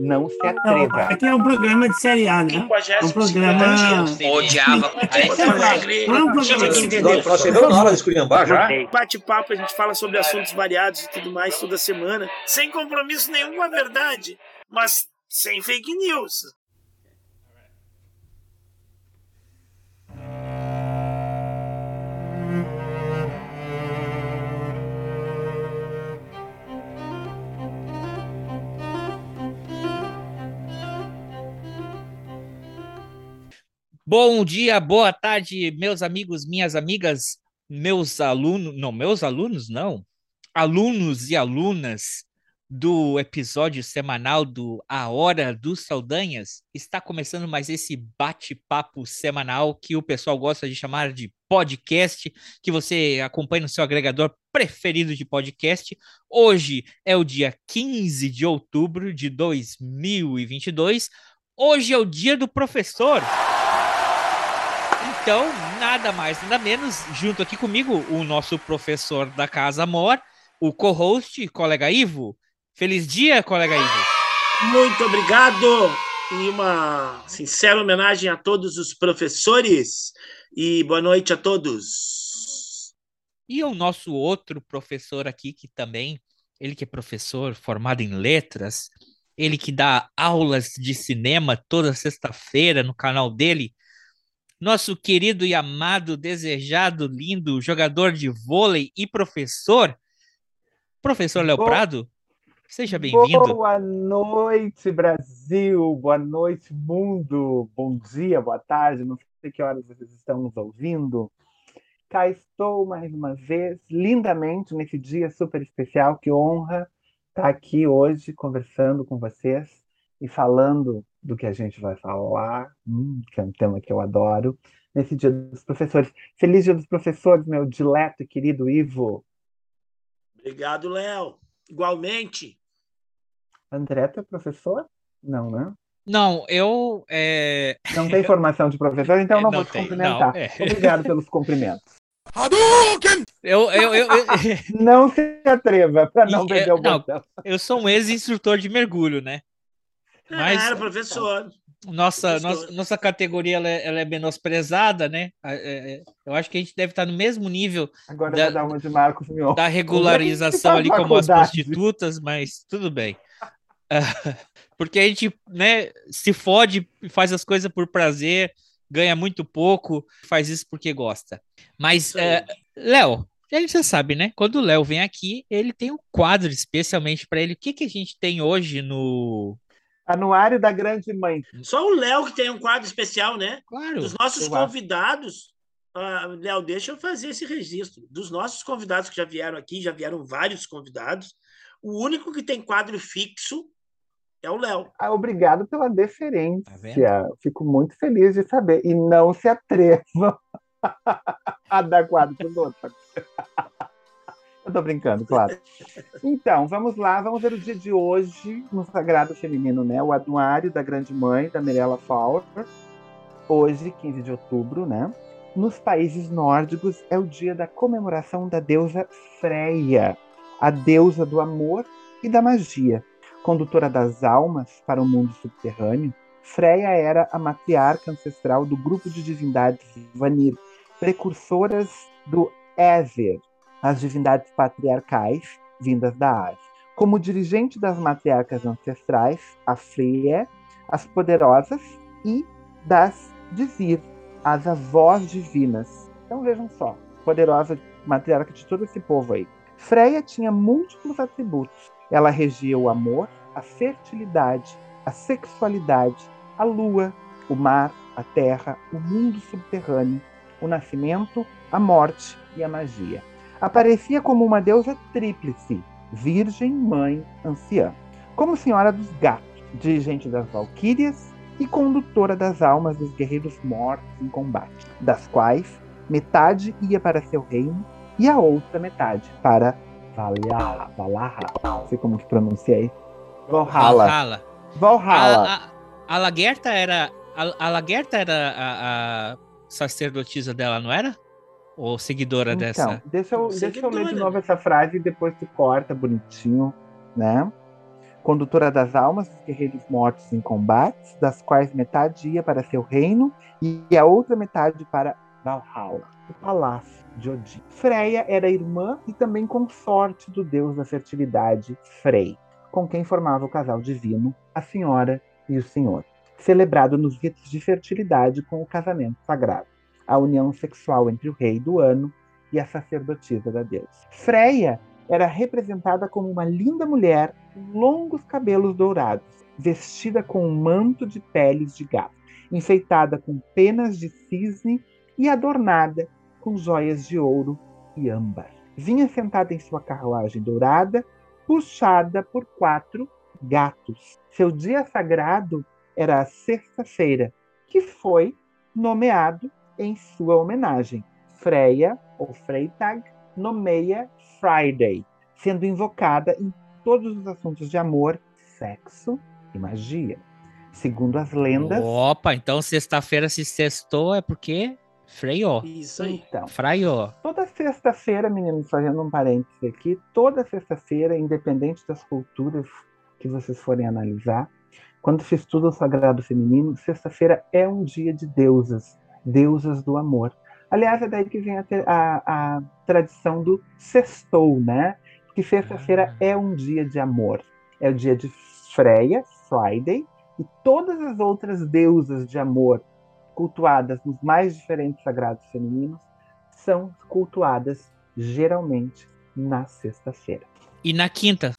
não se atreva. Aqui é um programa de série A, né? É um programa. Odiava. Nós chegamos na hora de esculhambar já. Bate-papo, a gente fala sobre assuntos variados e tudo mais toda semana, sem compromisso nenhum com a verdade, mas sem fake news. Bom dia, boa tarde, meus amigos, minhas amigas, meus alunos, não, meus alunos não, alunos e alunas do episódio semanal do A Hora dos Saldanhas. Está começando mais esse bate-papo semanal que o pessoal gosta de chamar de podcast, que você acompanha no seu agregador preferido de podcast. Hoje é o dia 15 de outubro de 2022. Hoje é o dia do professor. Então, nada mais, nada menos, junto aqui comigo, o nosso professor da Casa Mor, o co-host, colega Ivo. Feliz dia, colega Ivo. Muito obrigado e uma sincera homenagem a todos os professores e boa noite a todos. E o nosso outro professor aqui, que também, ele que é professor formado em letras, ele que dá aulas de cinema toda sexta-feira no canal dele, nosso querido e amado, desejado, lindo jogador de vôlei e professor, professor Léo Prado. Seja bem-vindo. Boa noite, Brasil. Boa noite, mundo. Bom dia, boa tarde. Não sei que horas vocês estão nos ouvindo. Cá estou mais uma vez, lindamente, nesse dia super especial. Que honra estar aqui hoje conversando com vocês e falando do que a gente vai falar, hum, que é um tema que eu adoro, nesse Dia dos Professores. Feliz Dia dos Professores, meu dileto e querido Ivo. Obrigado, Léo. Igualmente. André, tu é professor? Não, né? Não, eu. É... Não tem formação de professor, então não, não vou te tem, cumprimentar. Não, é. Obrigado pelos cumprimentos. Eu, eu, eu, eu, Não se atreva para não perder o botão. Eu sou um ex-instrutor de mergulho, né? Mas, era professor. Nossa, nossa, nossa categoria ela é, ela é menosprezada, né? É, é, eu acho que a gente deve estar no mesmo nível Agora da, dar uma de Marcos Mion. da regularização ali como as prostitutas, mas tudo bem. porque a gente né, se fode, faz as coisas por prazer, ganha muito pouco, faz isso porque gosta. Mas, é, Léo, a gente já sabe, né? Quando o Léo vem aqui, ele tem um quadro especialmente para ele. O que, que a gente tem hoje no, Anuário da Grande Mãe. Só o Léo que tem um quadro especial, né? Claro. Dos nossos convidados. Uh, Léo, deixa eu fazer esse registro. Dos nossos convidados que já vieram aqui, já vieram vários convidados. O único que tem quadro fixo é o Léo. Ah, obrigado pela deferência. Tá Fico muito feliz de saber. E não se atrevam a dar quadro para os outros. Eu tô brincando, claro. Então, vamos lá, vamos ver o dia de hoje no Sagrado Feminino, né? O Anuário da Grande Mãe, da Mirella Fowler. Hoje, 15 de outubro, né? Nos países nórdicos é o dia da comemoração da deusa Freia, a deusa do amor e da magia. Condutora das almas para o mundo subterrâneo, Freia era a matriarca ancestral do grupo de divindades Vanir, precursoras do Éver, as divindades patriarcais vindas da Ásia. Como dirigente das matriarcas ancestrais, a Freya, as poderosas e das Dizir, as avós divinas. Então vejam só, poderosa matriarca de todo esse povo aí. Freya tinha múltiplos atributos. Ela regia o amor, a fertilidade, a sexualidade, a lua, o mar, a terra, o mundo subterrâneo, o nascimento, a morte e a magia aparecia como uma deusa tríplice, virgem, mãe, anciã, como senhora dos gatos, dirigente das valquírias e condutora das almas dos guerreiros mortos em combate, das quais metade ia para seu reino e a outra metade para Valhalla, Valhalla, não sei como que pronunciei, Valhalla. Valhalla. Valhalla. A, a, a Lagerta era a, a Lagerta era a, a sacerdotisa dela, não era? Ou seguidora então, dessa? Deixa eu, deixa eu ler de novo essa frase e depois tu corta bonitinho, né? condutora das almas dos guerreiros mortos em combates, das quais metade ia para seu reino e a outra metade para Valhalla, o palácio de Odin. Freya era irmã e também consorte do deus da fertilidade, Frey, com quem formava o casal divino, a senhora e o senhor, celebrado nos ritos de fertilidade com o casamento sagrado, a união sexual entre o rei do ano e a sacerdotisa da deusa. Freya era representada como uma linda mulher com longos cabelos dourados, vestida com um manto de peles de gato, enfeitada com penas de cisne e adornada com joias de ouro e âmbar. Vinha sentada em sua carruagem dourada, puxada por quatro gatos. Seu dia sagrado era a sexta-feira, que foi nomeado em sua homenagem. Freya, ou Freytag, nomeia Friday, sendo invocada em todos os assuntos de amor, sexo e magia. Segundo as lendas. Opa, então sexta-feira se sextou é porque Freio. Isso aí. Então, Fraio. Toda sexta-feira, meninos, fazendo um parênteses aqui, toda sexta-feira, independente das culturas que vocês forem analisar, quando se estuda o sagrado feminino, sexta-feira é um dia de deusas, deusas do amor. Aliás, é daí que vem a, a, a tradição do sextou, né? Porque sexta-feira ah. é um dia de amor. É o dia de Freya, Friday, e todas as outras deusas de amor cultuadas nos mais diferentes sagrados femininos são cultuadas geralmente na sexta-feira. E na quinta,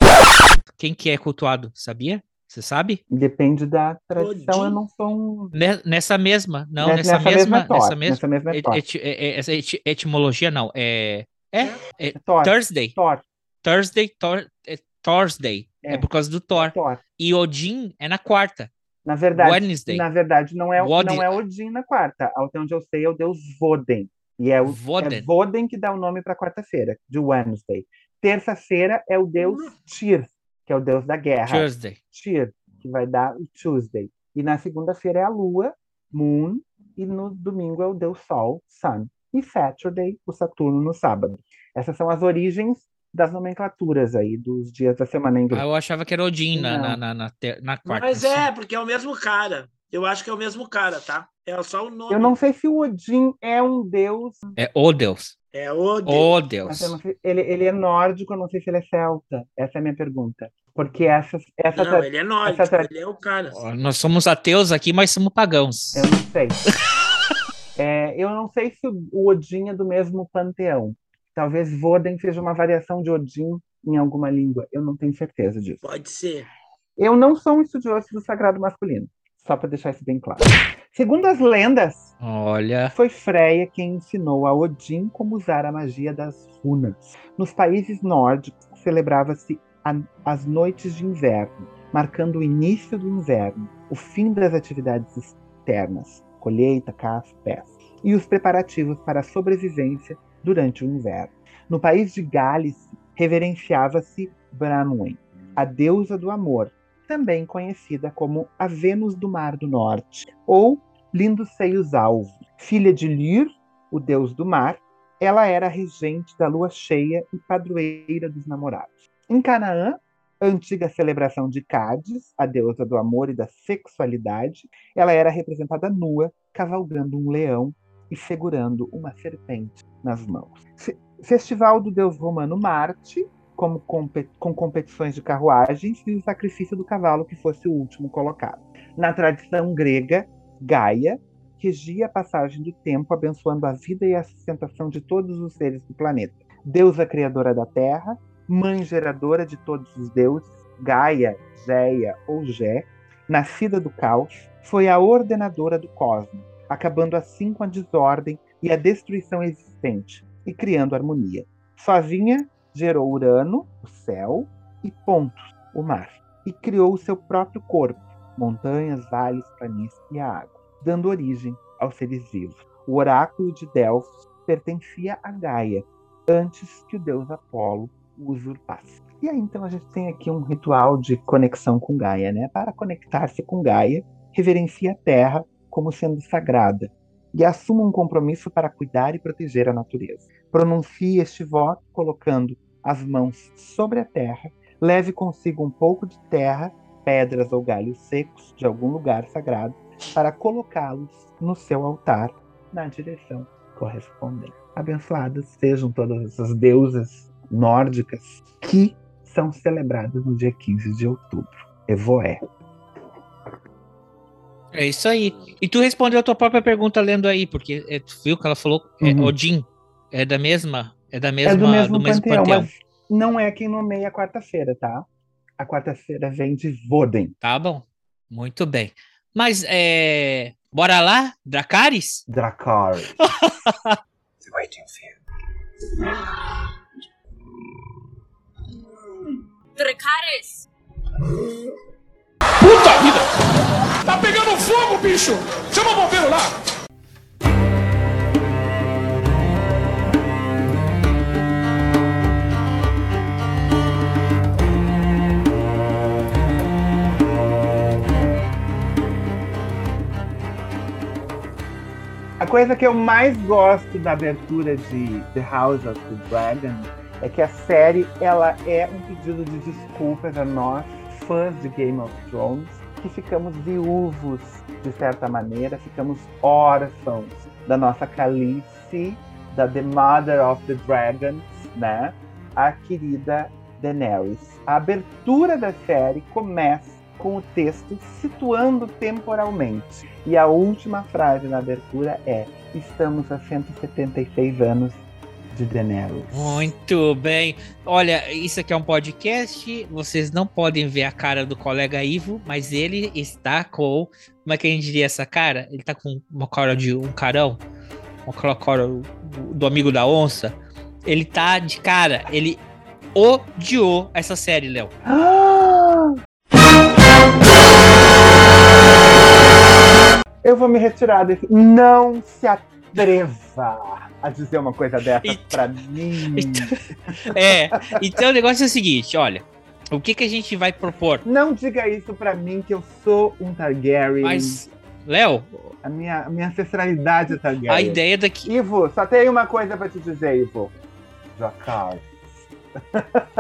quem que é cultuado, sabia? Você sabe? Depende da tradição, eu não sou um... Nessa mesma, não, nessa, nessa mesma, mesma nessa mesma, nessa mesma et, et, et, etimologia não, é é, é, Thursday. Thor. Thursday, Thor, é, Thursday. É. é. por causa do Thor. Thor. E Odin é na quarta. Na verdade, Wednesday. na verdade não é, não é Odin na quarta. Até onde eu sei é o deus Voden. E é o Voden, é Voden que dá o nome para quarta-feira, de Wednesday. Terça-feira é o deus. Tyr, que é o deus da guerra. Tuesday. Tyr, que vai dar o Tuesday. E na segunda-feira é a lua, Moon, e no domingo é o deus Sol, Sun. E Saturday, o Saturno no sábado. Essas são as origens das nomenclaturas aí, dos dias da semana em inglês. Ah, eu achava que era Odin na, na, na, na, na quarta. Mas é, porque é o mesmo cara. Eu acho que é o mesmo cara, tá? É só o nome. Eu não sei se o Odin é um deus. É o deus. É o deus. O deus. Sei, ele, ele é nórdico, eu não sei se ele é celta. Essa é a minha pergunta. Porque essa. essa não, ele é nórdico, tra... ele é o cara. Nós somos ateus aqui, mas somos pagãos. Eu não sei. é, eu não sei se o Odin é do mesmo panteão. Talvez Voden seja uma variação de Odin em alguma língua. Eu não tenho certeza disso. Pode ser. Eu não sou um estudioso do sagrado masculino, só para deixar isso bem claro. Segundo as lendas, Olha. foi Freya quem ensinou a Odin como usar a magia das runas. Nos países nórdicos, celebrava-se as noites de inverno, marcando o início do inverno, o fim das atividades externas, colheita, caça, pesca, e os preparativos para a sobrevivência durante o inverno. No país de Gales, reverenciava-se Branwen, a deusa do amor, também conhecida como a Vênus do Mar do Norte, ou Lindos Seios Alvo. Filha de Lyr, o deus do mar, ela era regente da lua cheia e padroeira dos namorados. Em Canaã, antiga celebração de Cádiz, a deusa do amor e da sexualidade, ela era representada nua, cavalgando um leão e segurando uma serpente nas mãos. Festival do deus romano Marte, como com competições de carruagens e o sacrifício do cavalo que fosse o último colocado. Na tradição grega, Gaia regia a passagem do tempo, abençoando a vida e a sustentação de todos os seres do planeta. Deusa criadora da terra, mãe geradora de todos os deuses, Gaia, Geia ou Gé, nascida do caos, foi a ordenadora do cosmos, acabando assim com a desordem e a destruição existente e criando harmonia. Sozinha, gerou Urano, o céu, e Pontos, o mar, e criou o seu próprio corpo, montanhas, vales, planícies e a água, dando origem aos seres vivos. O oráculo de Delfos pertencia a Gaia, antes que o deus Apolo o usurpasse. E aí então a gente tem aqui um ritual de conexão com Gaia, né? Para conectar-se com Gaia, reverencia a Terra como sendo sagrada e assuma um compromisso para cuidar e proteger a natureza. Pronuncie este voto colocando as mãos sobre a terra, Leve consigo um pouco de terra, pedras ou galhos secos de algum lugar sagrado para colocá-los no seu altar na direção correspondente. Abençoadas sejam todas essas deusas nórdicas que são celebradas no dia 15 de outubro. Evoé. É isso aí. E tu respondeu a tua própria pergunta lendo aí, porque é, tu viu que ela falou é, uhum. Odin. É da mesma. É da mesma. É do mesmo, do mesmo panteão, panteão. Mas não é quem nomeia a quarta-feira, tá? A quarta-feira vem de Voden. Tá bom. Muito bem. Mas é. Bora lá? Dracarys? Dracarys. Waiting for you. Dracarys! Puta vida! Tá pegando fogo, bicho! Chama o bombeiro lá! Coisa que eu mais gosto da abertura de The House of the Dragon é que a série ela é um pedido de desculpas a nós fãs de Game of Thrones que ficamos viúvos de certa maneira, ficamos órfãos da nossa Calice, da The Mother of the Dragons, né? A querida Daenerys. A abertura da série começa com o texto situando temporalmente. E a última frase na abertura é: Estamos a 176 anos de Daenerys. Muito bem. Olha, isso aqui é um podcast. Vocês não podem ver a cara do colega Ivo, mas ele está com. Como é que a gente diria essa cara? Ele está com uma cara de um carão. Uma cara do amigo da onça. Ele tá de cara. Ele odiou essa série, Léo. Eu vou me retirar desse. Não se atreva a dizer uma coisa dessa então, pra mim. Então, é, então o negócio é o seguinte, olha. O que, que a gente vai propor? Não diga isso pra mim, que eu sou um Targaryen. Mas, Léo... A minha, a minha ancestralidade é Targaryen. A ideia daqui... Ivo, só tem uma coisa pra te dizer, Ivo. Jacar.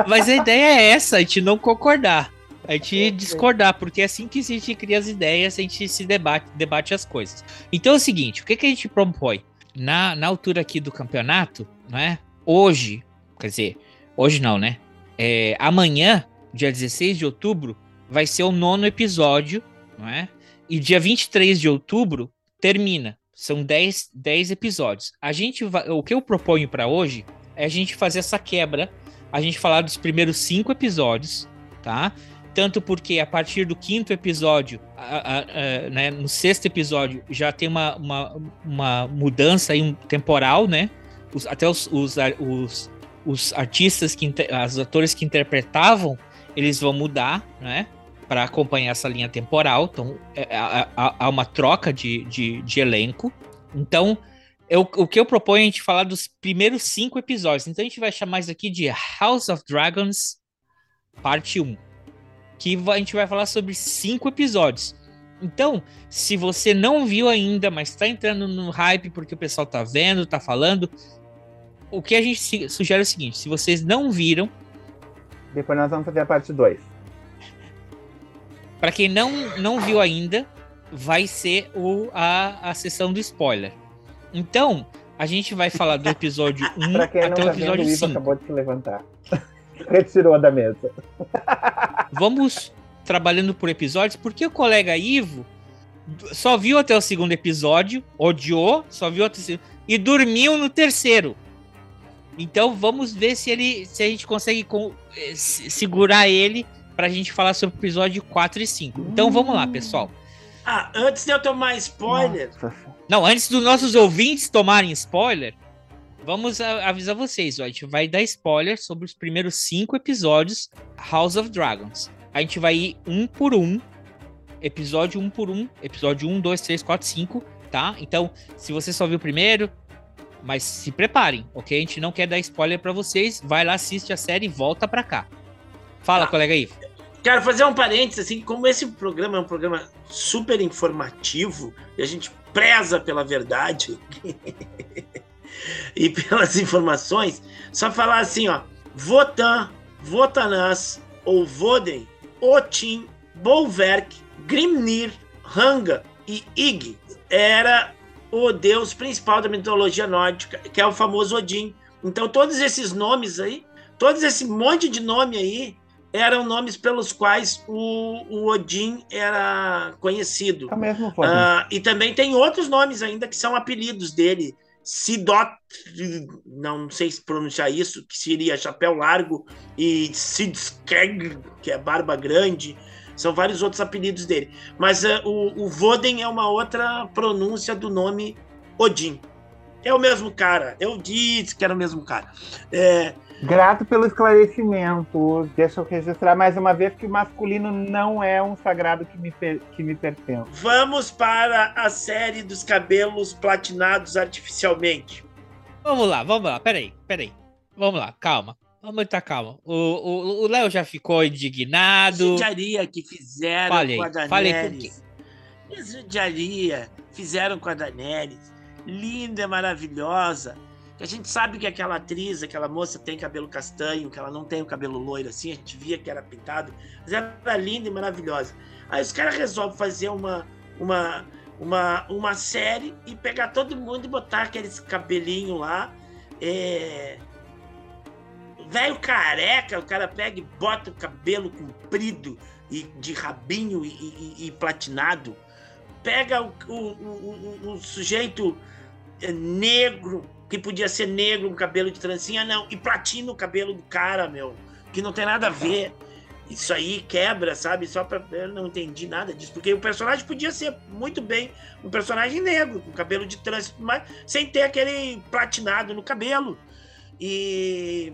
Mas a ideia é essa, a gente não concordar. A gente discordar, porque é assim que a gente cria as ideias, a gente se debate, debate as coisas. Então é o seguinte, o que, que a gente propõe? na, na altura aqui do campeonato, né? Hoje, quer dizer, hoje não, né? É, amanhã, dia 16 de outubro, vai ser o nono episódio, não é? E dia 23 de outubro termina. São 10, 10 episódios. A gente vai, o que eu proponho para hoje é a gente fazer essa quebra, a gente falar dos primeiros cinco episódios, tá? Tanto porque a partir do quinto episódio, a, a, a, né, no sexto episódio, já tem uma, uma, uma mudança aí, um temporal, né? Os, até os, os, os, os artistas, que os atores que interpretavam, eles vão mudar, né? Para acompanhar essa linha temporal. Então, é, é, há, uma troca de, de, de elenco. Então, eu, o que eu proponho é a gente falar dos primeiros cinco episódios. Então, a gente vai chamar isso aqui de House of Dragons, parte 1 que a gente vai falar sobre cinco episódios. Então, se você não viu ainda, mas está entrando no hype porque o pessoal tá vendo, tá falando, o que a gente sugere é o seguinte: se vocês não viram. Depois nós vamos fazer a parte 2. Para quem não, não viu ainda, vai ser o, a, a sessão do spoiler. Então, a gente vai falar do episódio 1 até o tá episódio 5. acabou de se levantar. Retirou da mesa. Vamos trabalhando por episódios, porque o colega Ivo só viu até o segundo episódio, odiou, só viu até o segundo, e dormiu no terceiro. Então vamos ver se ele se a gente consegue com, eh, segurar ele pra gente falar sobre o episódio 4 e 5. Então vamos lá, pessoal. Ah, antes de eu tomar spoiler. Nossa. Não, antes dos nossos ouvintes tomarem spoiler, vamos avisar vocês, ó, a gente vai dar spoiler sobre os primeiros cinco episódios House of Dragons. A gente vai ir um por um, episódio um por um, episódio um, dois, três, quatro, cinco, tá? Então, se você só viu o primeiro, mas se preparem, ok? A gente não quer dar spoiler para vocês, vai lá, assiste a série e volta para cá. Fala, ah, colega Ivo. Quero fazer um parênteses, assim, como esse programa é um programa super informativo e a gente preza pela verdade. e pelas informações, só falar assim, ó, Votan, Votanãs, ou Voden, Otin, Bolverk, Grimnir, Hanga e Ig era o deus principal da mitologia nórdica, que é o famoso Odin. Então todos esses nomes aí, todos esse monte de nome aí, eram nomes pelos quais o, o Odin era conhecido. É mesmo, uh, e também tem outros nomes ainda que são apelidos dele. Sidot, não sei se pronunciar isso, que seria chapéu largo, e Sidskeg, que é barba grande. São vários outros apelidos dele. Mas uh, o, o Voden é uma outra pronúncia do nome Odin. É o mesmo cara. Eu disse que era o mesmo cara. É... Grato pelo esclarecimento. Deixa eu registrar mais uma vez que o masculino não é um sagrado que me, que me pertence. Vamos para a série dos cabelos platinados artificialmente. Vamos lá, vamos lá. Peraí, peraí. Vamos lá, calma. Vamos muita calma. O Léo já ficou indignado. Judiaria que fizeram falei, com a Daenerys. Falei Judiaria fizeram com a Daenerys linda, e maravilhosa. Que a gente sabe que aquela atriz, aquela moça tem cabelo castanho, que ela não tem o cabelo loiro assim, a gente via que era pintado, mas era linda e maravilhosa. Aí os caras resolvem fazer uma, uma, uma, uma série e pegar todo mundo e botar aqueles cabelinho lá. É... Velho careca, o cara pega e bota o cabelo comprido e de rabinho e, e, e platinado. Pega o, o, o, o sujeito é negro, que podia ser negro, com cabelo de trancinha, não. E platina o cabelo do cara, meu. Que não tem nada a ver. Isso aí quebra, sabe? Só pra. Eu não entendi nada disso. Porque o personagem podia ser muito bem um personagem negro, com cabelo de trança, mas sem ter aquele platinado no cabelo. E.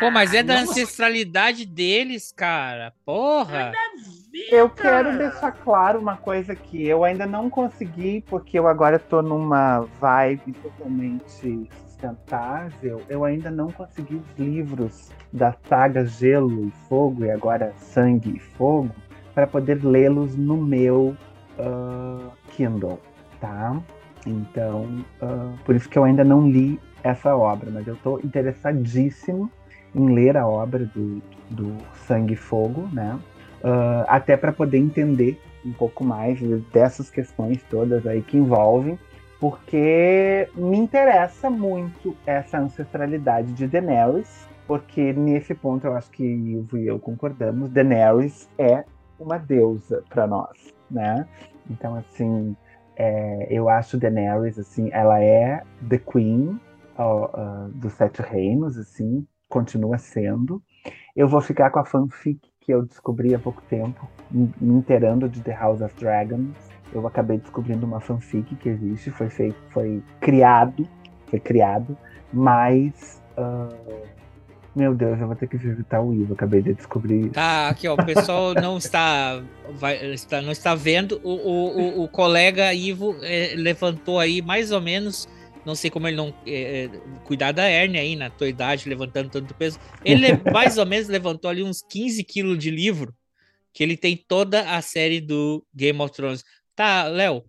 Pô, mas é ah, da ancestralidade deles, cara. Porra! Eu quero deixar claro uma coisa que eu ainda não consegui, porque eu agora tô numa vibe totalmente sustentável. Eu ainda não consegui os livros da saga Gelo e Fogo, e agora Sangue e Fogo, para poder lê-los no meu uh, Kindle, tá? Então, uh, por isso que eu ainda não li essa obra, mas eu tô interessadíssimo em ler a obra do, do Sangue e Fogo, né? Uh, até para poder entender um pouco mais dessas questões todas aí que envolvem, porque me interessa muito essa ancestralidade de Daenerys, porque nesse ponto eu acho que Ivo e eu concordamos, Daenerys é uma deusa para nós, né? Então assim, é, eu acho Daenerys assim, ela é the queen uh, uh, dos sete reinos, assim, continua sendo. Eu vou ficar com a fanfic que eu descobri há pouco tempo, me inteirando de The House of Dragons. Eu acabei descobrindo uma fanfic que existe, foi feito, foi criado, foi criado, mas uh, meu Deus, eu vou ter que visitar o Ivo, acabei de descobrir. Tá, aqui ó, o pessoal não está, vai, está não está vendo, o, o, o, colega Ivo é, levantou aí mais ou menos não sei como ele não é, é, cuidar da hérnia aí na tua idade, levantando tanto peso. Ele mais ou menos levantou ali uns 15 quilos de livro, que ele tem toda a série do Game of Thrones. Tá, Léo,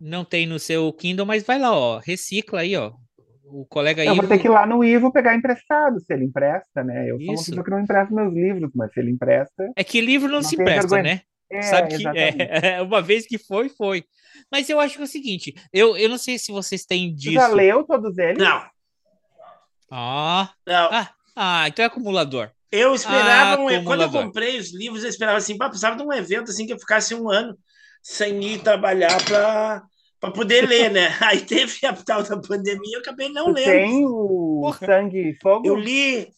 não tem no seu Kindle, mas vai lá, ó, recicla aí, ó. O colega Eu vou ter que ir lá no Ivo pegar emprestado, se ele empresta, né? Eu sou uma pessoa que não empresta meus livros, mas se ele empresta. É que livro não, não se empresta, vergonha. né? É, Sabe que é, uma vez que foi, foi. Mas eu acho que é o seguinte, eu, eu não sei se vocês têm disso. já leu todos eles? Não. Ah. Não. Ah, ah então é acumulador. Eu esperava, ah, um, quando eu comprei os livros, eu esperava assim, precisava de um evento assim que eu ficasse um ano sem ir trabalhar para para poder ler, né? Aí teve a tal da pandemia, eu acabei não lendo. Tem o Porra. Sangue e Fogo? Eu li,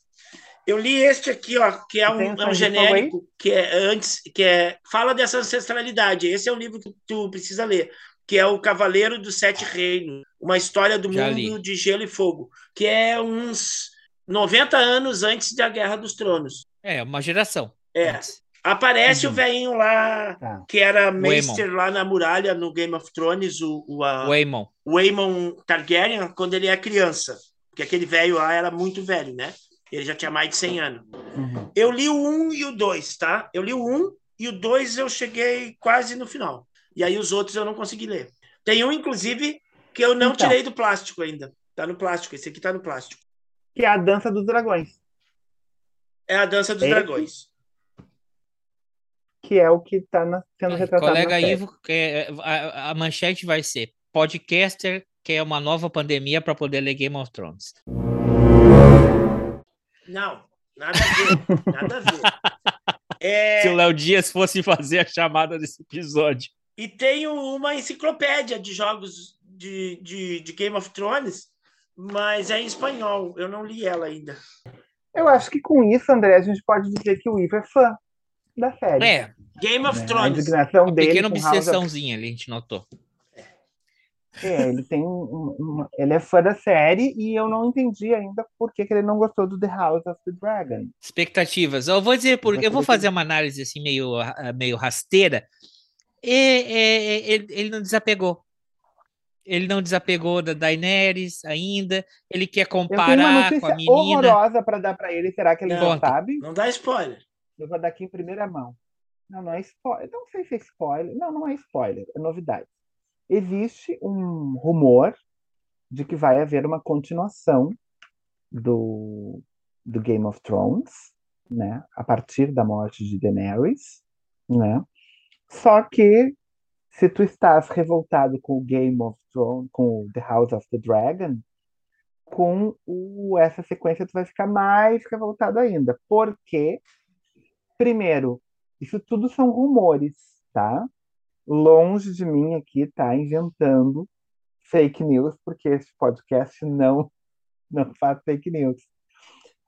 eu li este aqui, ó, que é um, é um genérico, que é antes, que é fala dessa ancestralidade. Esse é o livro que tu precisa ler, que é o Cavaleiro dos Sete Reinos, uma história do Já mundo li. de gelo e fogo, que é uns 90 anos antes da Guerra dos Tronos. É, uma geração. É. Antes. Aparece uhum. o velhinho lá, tá. que era Maester lá na muralha no Game of Thrones, o, o, a. O Aemon Targaryen, quando ele é criança. Porque aquele velho lá era muito velho, né? Ele já tinha mais de 100 anos. Uhum. Eu li o 1 e o 2, tá? Eu li o 1 e o 2 eu cheguei quase no final. E aí os outros eu não consegui ler. Tem um, inclusive, que eu não então, tirei do plástico ainda. Tá no plástico. Esse aqui tá no plástico. Que é a Dança dos Dragões. É a Dança dos Esse... Dragões. Que é o que está sendo é, retratado. Colega Ivo, é, a, a manchete vai ser podcaster que é uma nova pandemia para poder ler Game of Thrones. Não, nada a ver. Nada a ver. É... Se o Léo Dias fosse fazer a chamada desse episódio. E tenho uma enciclopédia de jogos de, de, de Game of Thrones, mas é em espanhol. Eu não li ela ainda. Eu acho que com isso, André, a gente pode dizer que o Ivo é fã da série. É. Game of né? Thrones. A indignação uma dele. Pequena obsessãozinha of... ali, a gente notou. É, ele tem um, ele é fã da série e eu não entendi ainda por que, que ele não gostou do The House of the Dragon. Expectativas. Eu vou dizer porque eu vou fazer uma análise assim meio, meio rasteira. E, e, ele, ele não desapegou. Ele não desapegou da Daenerys ainda. Ele quer comparar com a menina. horrorosa para dar para ele. Será que ele não, não sabe? Não dá spoiler. Eu vou dar aqui em primeira mão. Não, não é spoiler. Não sei se é spoiler. Não, não é spoiler. É novidade existe um rumor de que vai haver uma continuação do, do Game of Thrones, né, a partir da morte de Daenerys, né? Só que se tu estás revoltado com o Game of Thrones, com The House of the Dragon, com o, essa sequência tu vai ficar mais revoltado ainda. Porque, primeiro, isso tudo são rumores, tá? Longe de mim aqui estar tá inventando fake news, porque esse podcast não, não faz fake news.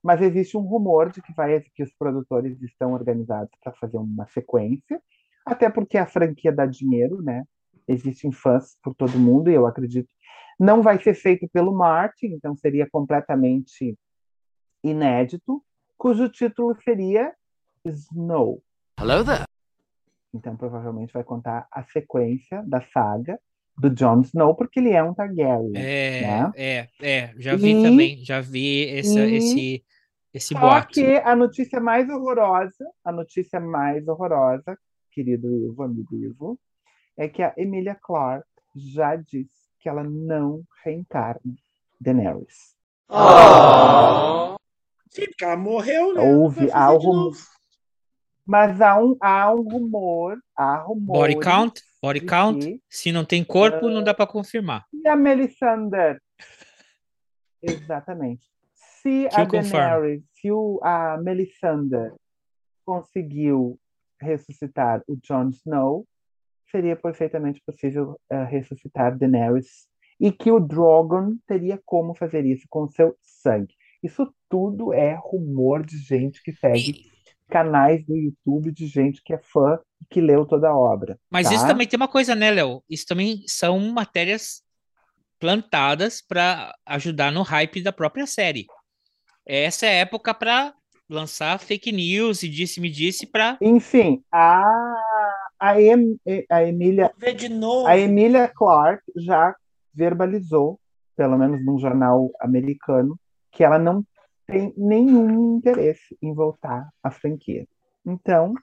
Mas existe um rumor de que vai que os produtores estão organizados para fazer uma sequência, até porque a franquia dá dinheiro, né? Existem fãs por todo mundo e eu acredito não vai ser feito pelo Martin, então seria completamente inédito, cujo título seria Snow. Hello there. Então, provavelmente vai contar a sequência da saga do Jon Snow, porque ele é um Targaryen. É, né? é, é. Já vi e, também, já vi essa, e, esse, esse só boato. que a notícia mais horrorosa, a notícia mais horrorosa, querido Ivo, amigo Ivo, é que a Emilia Clarke já disse que ela não reencarna Daenerys. Oh. Sim, porque ela morreu, né? Houve algo. Mas há um, há um rumor, há rumores... Body count? Body count? Que, Se não tem corpo, uh, não dá para confirmar. E a Melisandre? Exatamente. Se que a Daenerys, se o, a Melisandre conseguiu ressuscitar o Jon Snow, seria perfeitamente possível uh, ressuscitar Daenerys e que o Drogon teria como fazer isso com seu sangue. Isso tudo é rumor de gente que segue e canais do YouTube de gente que é fã e que leu toda a obra. Mas tá? isso também tem uma coisa, né, Léo? Isso também são matérias plantadas para ajudar no hype da própria série. Essa é a época para lançar fake news e disse-me disse para. Enfim, a a, em, a Emília a Emília Clark já verbalizou, pelo menos num jornal americano, que ela não tem nenhum interesse em voltar à franquia. Então,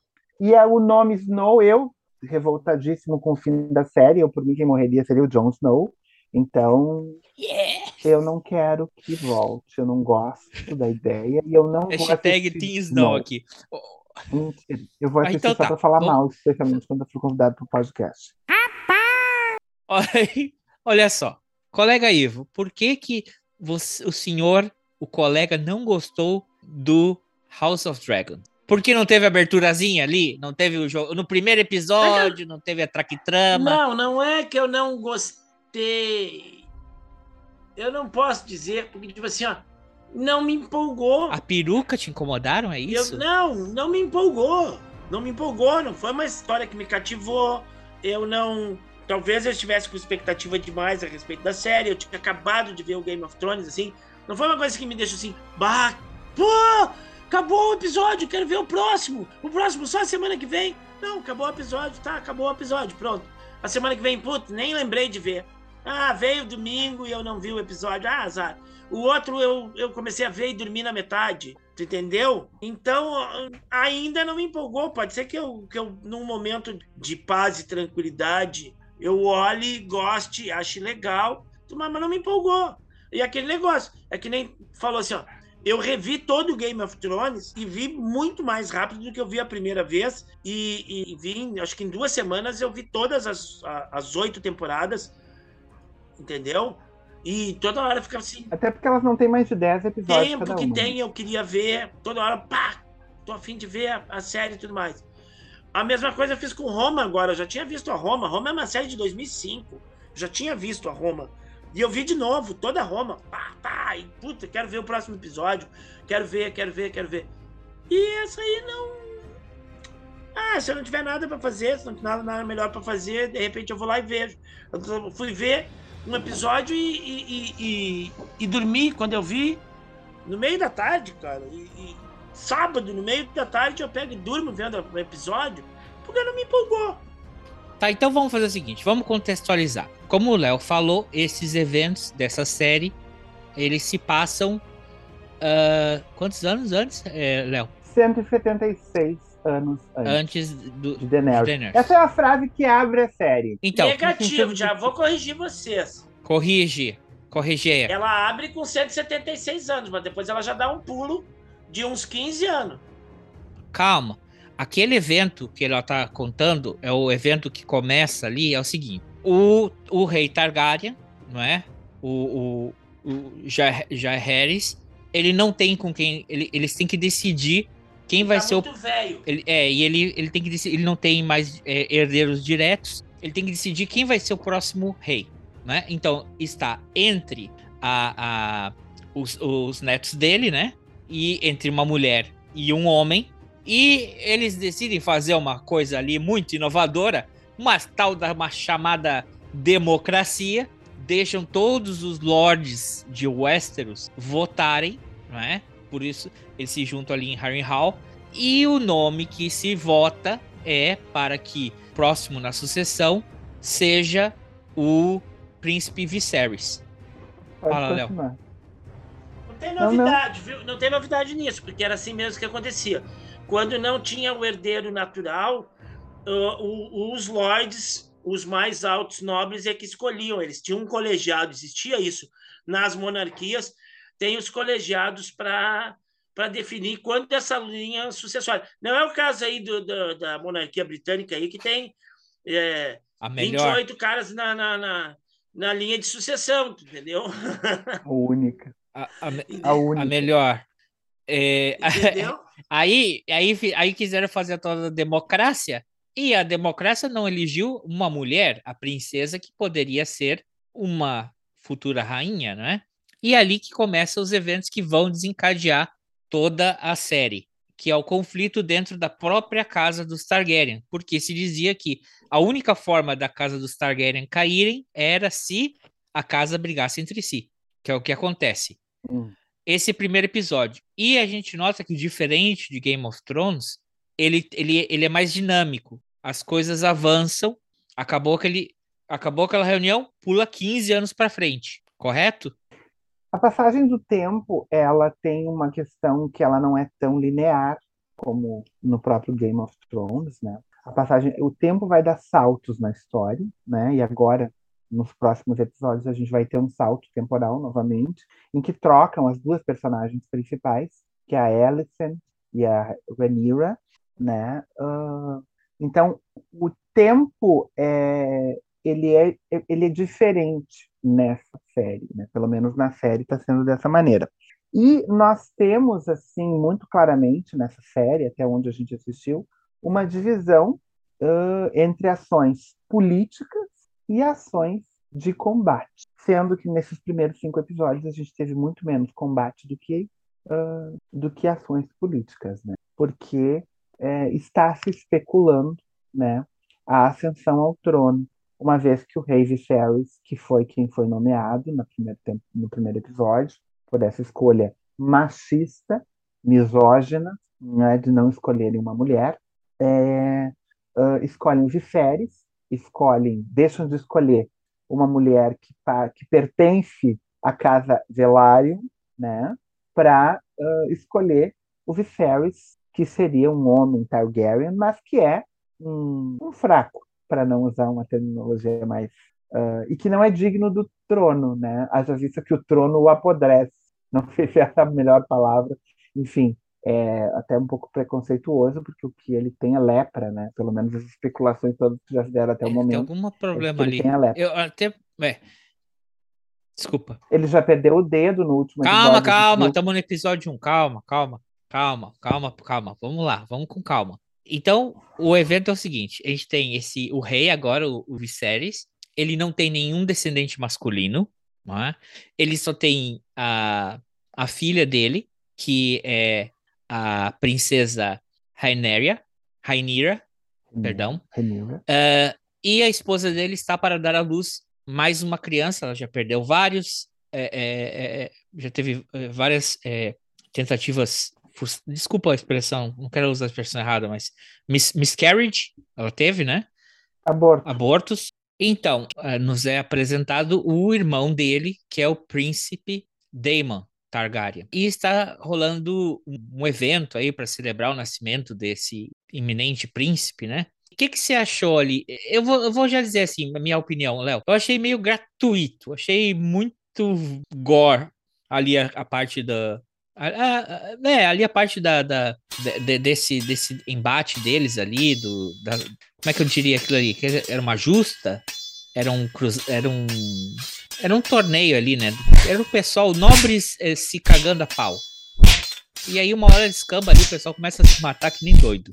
e é o nome Snow, eu, revoltadíssimo com o fim da série, eu por mim quem morreria seria o Jon Snow. Então, yes. eu não quero que volte, eu não gosto da ideia e eu não Hashtag vou Team Snow aqui. Mentira. Eu vou assistir então, só tá. para falar mal, especialmente quando eu for convidado para o podcast. Olha só, colega Ivo, por que que você, o senhor o colega não gostou do House of Dragon. Por que não teve aberturazinha ali? Não teve o jogo. No primeiro episódio, não teve a traquitrama. Não, não é que eu não gostei. Eu não posso dizer, porque, tipo assim, ó, não me empolgou. A peruca te incomodaram, é isso? Eu, não, não me empolgou. Não me empolgou, não foi uma história que me cativou. Eu não. Talvez eu estivesse com expectativa demais a respeito da série. Eu tinha acabado de ver o Game of Thrones, assim. Não foi uma coisa que me deixou assim, bah, pô, acabou o episódio, quero ver o próximo. O próximo só a semana que vem. Não, acabou o episódio, tá, acabou o episódio, pronto. A semana que vem, putz, nem lembrei de ver. Ah, veio domingo e eu não vi o episódio. Ah, azar. O outro eu, eu comecei a ver e dormi na metade. Tu entendeu? Então, ainda não me empolgou. Pode ser que eu, que eu num momento de paz e tranquilidade, eu olhe, goste, ache legal, mas não me empolgou. E aquele negócio, é que nem falou assim, ó. Eu revi todo o Game of Thrones e vi muito mais rápido do que eu vi a primeira vez. E, e vi, acho que em duas semanas eu vi todas as, as oito temporadas. Entendeu? E toda hora ficava assim. Até porque elas não têm mais de 10 episódios. Tempo que uma. tem, eu queria ver. Toda hora, pá! Tô afim de ver a, a série e tudo mais. A mesma coisa eu fiz com Roma agora. Eu já tinha visto a Roma. Roma é uma série de 2005. Já tinha visto a Roma. E eu vi de novo toda Roma. Pá, pá. E puta, quero ver o próximo episódio. Quero ver, quero ver, quero ver. E essa aí não. Ah, se eu não tiver nada para fazer, se não tiver nada, nada melhor para fazer, de repente eu vou lá e vejo. Eu fui ver um episódio e, e, e, e, dormi quando eu vi no meio da tarde, cara. E, sábado, no meio da tarde, eu pego e durmo vendo o episódio, porque não me empolgou. Tá, então vamos fazer o seguinte, vamos contextualizar. Como o Léo falou, esses eventos dessa série, eles se passam uh, quantos anos antes, é, Léo? 176 anos antes, antes do, de Daenerys. Daenerys. Essa é a frase que abre a série. Então, Negativo, já vou corrigir vocês. Corrige, corrigir. Ela abre com 176 anos, mas depois ela já dá um pulo de uns 15 anos. Calma. Aquele evento que ela tá contando é o evento que começa ali, é o seguinte. O, o rei Targaryen, não é? O, o, o Jaehaerys, ele não tem com quem... Ele, eles têm que decidir quem vai tá ser o. Velho. Ele, é, e ele, ele tem que decidir. Ele não tem mais é, herdeiros diretos. Ele tem que decidir quem vai ser o próximo rei. Né? Então, está entre a, a, os, os netos dele, né? E entre uma mulher e um homem. E eles decidem fazer uma coisa ali muito inovadora, uma tal da uma chamada democracia. Deixam todos os lords de Westeros votarem, não é? por isso eles se juntam ali em Harrenhal. E o nome que se vota é para que, próximo na sucessão, seja o príncipe Viserys. Fala, Léo. Não tem novidade, não, não. viu? Não tem novidade nisso, porque era assim mesmo que acontecia. Quando não tinha o herdeiro natural, uh, os lords, os mais altos nobres, é que escolhiam. Eles tinham um colegiado, existia isso nas monarquias tem os colegiados para para definir quando essa linha sucessória. Não é o caso aí do, do da monarquia britânica aí que tem é, a melhor... 28 caras na, na, na, na, linha de sucessão, entendeu? A única. A, a, a, única. a melhor. É, aí, aí, aí quiseram fazer toda a democracia e a democracia não elegeu uma mulher, a princesa, que poderia ser uma futura rainha, não é? E é ali que começam os eventos que vão desencadear toda a série, que é o conflito dentro da própria casa dos Targaryen, porque se dizia que a única forma da casa dos Targaryen caírem era se a casa brigasse entre si, que é o que acontece. Hum. Esse primeiro episódio. E a gente nota que, diferente de Game of Thrones, ele, ele, ele é mais dinâmico. As coisas avançam. Acabou aquele, acabou aquela reunião, pula 15 anos para frente, correto? A passagem do tempo, ela tem uma questão que ela não é tão linear como no próprio Game of Thrones, né? A passagem, o tempo vai dar saltos na história, né? E agora, nos próximos episódios, a gente vai ter um salto temporal novamente, em que trocam as duas personagens principais, que é a Alicent e a Rhaenyra, né? Uh, então, o tempo é, ele é, ele é diferente nessa série, né? Pelo menos na série está sendo dessa maneira. E nós temos, assim, muito claramente nessa série, até onde a gente assistiu, uma divisão uh, entre ações políticas e ações de combate. Sendo que nesses primeiros cinco episódios a gente teve muito menos combate do que, uh, do que ações políticas, né? Porque é, está se especulando né, a ascensão ao trono uma vez que o rei Viserys, que foi quem foi nomeado no primeiro, tempo, no primeiro episódio, por essa escolha machista, misógina, né, de não escolherem uma mulher, é, uh, escolhem Viserys, escolhem, deixam de escolher uma mulher que, que pertence à casa Velaryon, né, para uh, escolher o Viserys, que seria um homem Targaryen, mas que é um, um fraco, para não usar uma terminologia mais. Uh, e que não é digno do trono, né? Haja vista que o trono o apodrece, não sei se é a melhor palavra, enfim, é até um pouco preconceituoso, porque o que ele tem é lepra, né? Pelo menos as especulações todas que já deram até o momento. Tem algum problema é ali. Tem a lepra. Eu até. É. Desculpa. Ele já perdeu o dedo no último calma, episódio. Calma, calma, estamos no episódio 1. Calma, calma, calma, calma, calma. Vamos lá, vamos com calma. Então, o evento é o seguinte: a gente tem esse o rei agora, o, o Viserys. Ele não tem nenhum descendente masculino, não é? Ele só tem a, a filha dele, que é a princesa Rhaenyra, Rhaenyra, perdão. Uh, e a esposa dele está para dar à luz mais uma criança, ela já perdeu vários, é, é, é, já teve é, várias é, tentativas, desculpa a expressão, não quero usar a expressão errada, mas mis miscarriage, ela teve, né? Aborto. Abortos. Então, uh, nos é apresentado o irmão dele, que é o príncipe Daemon, Targaryen. E está rolando um evento aí para celebrar o nascimento desse iminente príncipe, né? O que, que você achou ali? Eu vou, eu vou já dizer assim, a minha opinião, Léo. Eu achei meio gratuito, achei muito gore ali a, a parte da. A, a, é, ali a parte da, da de, desse, desse embate deles ali, do, da, como é que eu diria aquilo ali? Que era uma justa? Era um, cruz, era um era um torneio ali, né? Era o pessoal, nobres eh, se cagando a pau. E aí uma hora descamba ali, o pessoal começa a se matar que nem doido.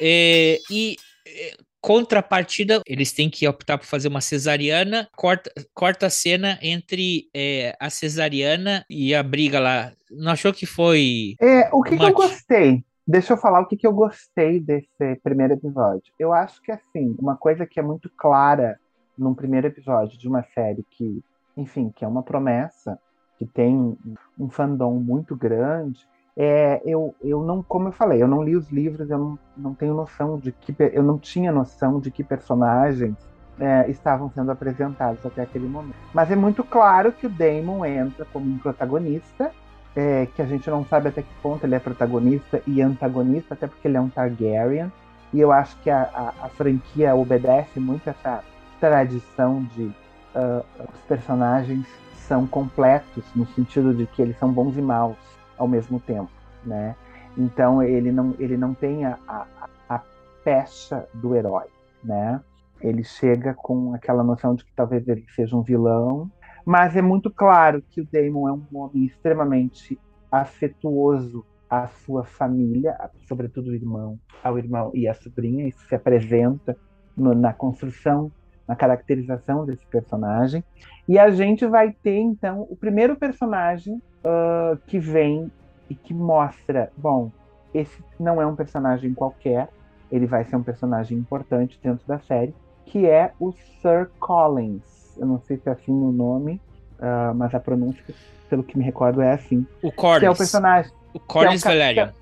É, e é, contrapartida, eles têm que optar por fazer uma cesariana, corta, corta a cena entre é, a cesariana e a briga lá. Não achou que foi. É, o que, que eu gostei? Deixa eu falar o que, que eu gostei desse primeiro episódio. Eu acho que, assim, uma coisa que é muito clara num primeiro episódio de uma série que, enfim, que é uma promessa, que tem um fandom muito grande, é, eu, eu não, como eu falei, eu não li os livros, eu não, não tenho noção de que, eu não tinha noção de que personagens é, estavam sendo apresentados até aquele momento. Mas é muito claro que o Damon entra como um protagonista, é, que a gente não sabe até que ponto ele é protagonista e antagonista, até porque ele é um Targaryen. E eu acho que a, a, a franquia obedece muito essa tradição de uh, os personagens são completos no sentido de que eles são bons e maus ao mesmo tempo, né? Então ele não ele não tem a, a, a pecha do herói, né? Ele chega com aquela noção de que talvez ele seja um vilão, mas é muito claro que o Damon é um homem extremamente afetuoso à sua família, sobretudo o irmão, ao irmão e à sobrinha, isso se apresenta no, na construção na caracterização desse personagem. E a gente vai ter, então, o primeiro personagem uh, que vem e que mostra: bom, esse não é um personagem qualquer, ele vai ser um personagem importante dentro da série, que é o Sir Collins. Eu não sei se é assim o nome, uh, mas a pronúncia, pelo que me recordo, é assim. O Collins. Que é o personagem. O Collins é um, Valerian.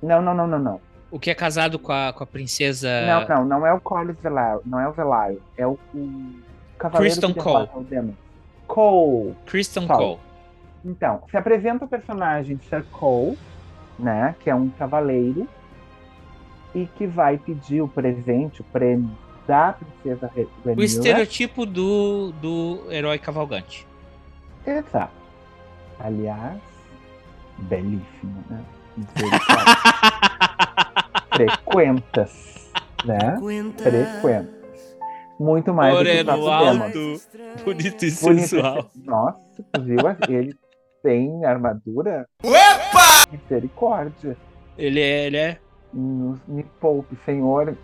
Não, não, não, não, não. O que é casado com a, com a princesa. Não, não, não é o Collins Velar, não é o Velar, é o, o Cavaleiro Kristen Cole. Cole. Kristen Cole. Cole. Então, se apresenta o personagem Sir Cole, né, que é um cavaleiro e que vai pedir o presente, o prêmio da princesa Rhaenyra. O estereotipo do, do herói cavalgante. Exato. Aliás, belíssimo, né? frequentas, né? Frequentas. Muito mais Moreno do que o alto, bonito e sensual. Nossa, viu? Ele tem armadura? Opa! Misericórdia. Ele é, ele é. Me poupe, senhor.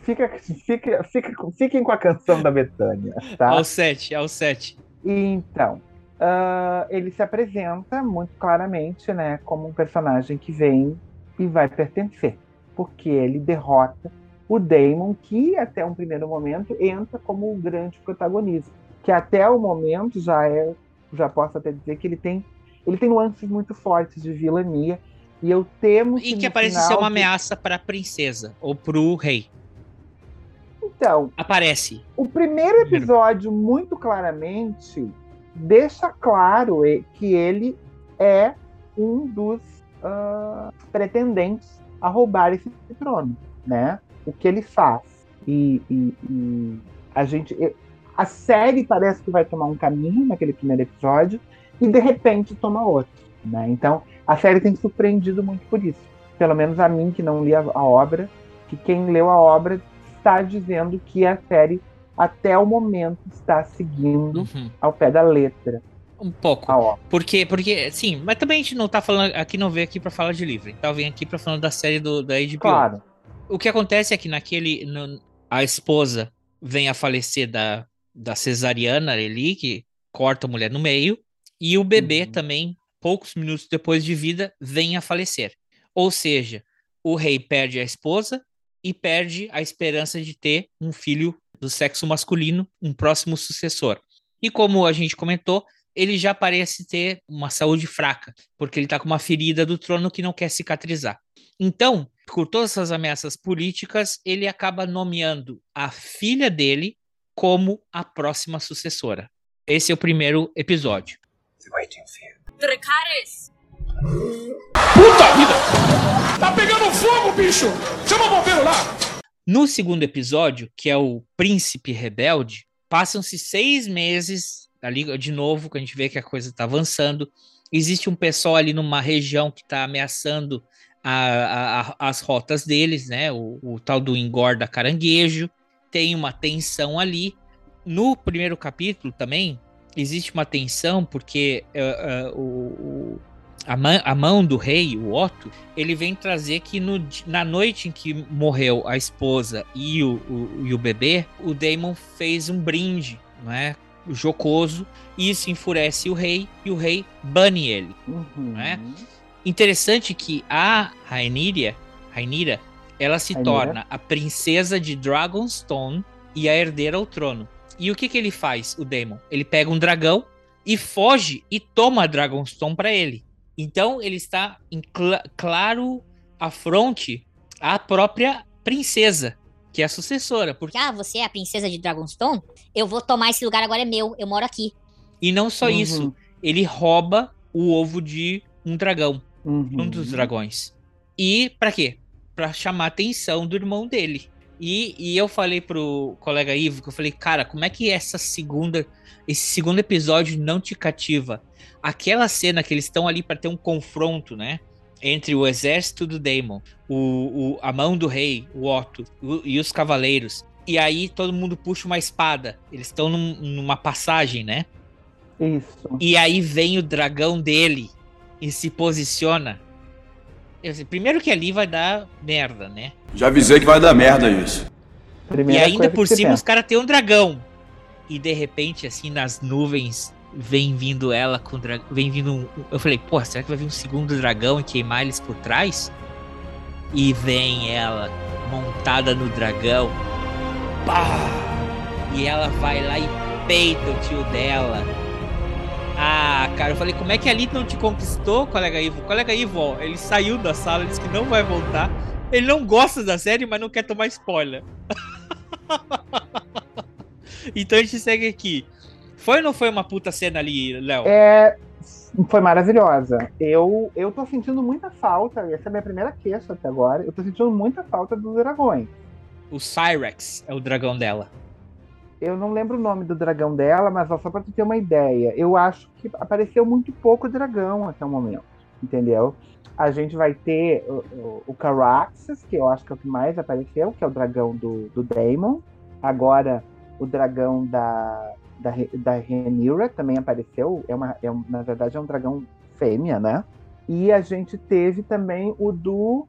Fica, fica, fica, fiquem com a canção da Betânia, tá? Ao 7, ao 7. Então, uh, ele se apresenta muito claramente, né, como um personagem que vem e vai pertencer, porque ele derrota o Damon, que até um primeiro momento entra como o grande protagonista, que até o momento já é, já posso até dizer que ele tem, ele tem nuances muito fortes de vilania e eu temo e que, que parece ser uma ameaça para a princesa ou para o rei. Então, aparece. O primeiro episódio muito claramente deixa claro que ele é um dos uh, pretendentes a roubar esse trono, né? O que ele faz. E, e, e a gente. A série parece que vai tomar um caminho naquele primeiro episódio e de repente toma outro. Né? Então, a série tem surpreendido muito por isso. Pelo menos a mim, que não li a, a obra, que quem leu a obra está dizendo que a série, até o momento, está seguindo uhum. ao pé da letra. Um pouco. Porque, porque, sim, mas também a gente não tá falando, aqui não veio aqui para falar de livro. Então vem aqui para falar da série do, da HBO. Claro. O que acontece é que naquele, no, a esposa vem a falecer da, da cesariana ali, que corta a mulher no meio, e o bebê uhum. também, poucos minutos depois de vida, vem a falecer. Ou seja, o rei perde a esposa e perde a esperança de ter um filho do sexo masculino, um próximo sucessor. E como a gente comentou, ele já parece ter uma saúde fraca, porque ele está com uma ferida do trono que não quer cicatrizar. Então, por todas essas ameaças políticas, ele acaba nomeando a filha dele como a próxima sucessora. Esse é o primeiro episódio. Dracarys! Puta vida! Tá pegando fogo, bicho! Chama o bombeiro lá! No segundo episódio, que é o Príncipe Rebelde, passam-se seis meses ali de novo, que a gente vê que a coisa está avançando. Existe um pessoal ali numa região que está ameaçando a, a, as rotas deles, né? O, o tal do engorda caranguejo. Tem uma tensão ali. No primeiro capítulo também existe uma tensão porque uh, uh, o, a, man, a, mão do rei, o Otto, ele vem trazer que no, na noite em que morreu a esposa e o, o, e o bebê, o Daemon fez um brinde, não é? Jocoso, e isso enfurece o rei e o rei bane ele. Uhum. Né? Interessante que a Rhaenyra, Rhaenyra ela se Rhaenyra? torna a princesa de Dragonstone e a herdeira ao trono. E o que, que ele faz, o Daemon? Ele pega um dragão e foge e toma Dragonstone para ele. Então ele está em cl claro afronte à própria princesa que é a sucessora. Porque... Ah, você é a princesa de Dragonstone? Eu vou tomar esse lugar agora, é meu, eu moro aqui. E não só uhum. isso, ele rouba o ovo de um dragão, uhum. um dos dragões. E para quê? Para chamar a atenção do irmão dele. E, e eu falei pro colega Ivo que eu falei, cara, como é que essa segunda, esse segundo episódio não te cativa? Aquela cena que eles estão ali para ter um confronto, né? Entre o exército do Daemon, o, o, a mão do rei, o Otto, o, e os cavaleiros. E aí todo mundo puxa uma espada. Eles estão num, numa passagem, né? Isso. E aí vem o dragão dele e se posiciona. Eu, primeiro que ali vai dar merda, né? Já avisei que vai dar merda isso. Primeira e ainda por cima os caras têm um dragão. E de repente, assim, nas nuvens vem vindo ela com dragão. Vem vindo um. Eu falei, pô, será que vai vir um segundo dragão e queimar eles por trás? E vem ela montada no dragão. Pá! E ela vai lá e peita o tio dela. Ah, cara, eu falei, como é que ali não te conquistou, colega Ivo? Colega Ivo, ó, ele saiu da sala, disse que não vai voltar. Ele não gosta da série, mas não quer tomar spoiler. então a gente segue aqui. Foi ou não foi uma puta cena ali, Léo? É, foi maravilhosa. Eu, eu tô sentindo muita falta, essa é a minha primeira queixa até agora, eu tô sentindo muita falta dos dragões. O Cyrex é o dragão dela. Eu não lembro o nome do dragão dela, mas ó, só pra tu ter uma ideia, eu acho que apareceu muito pouco dragão até o momento, entendeu? A gente vai ter o, o, o Caraxes, que eu acho que é o que mais apareceu, que é o dragão do, do Daemon. Agora, o dragão da, da, da Rhaenyra também apareceu. É uma, é, na verdade, é um dragão fêmea, né? E a gente teve também o do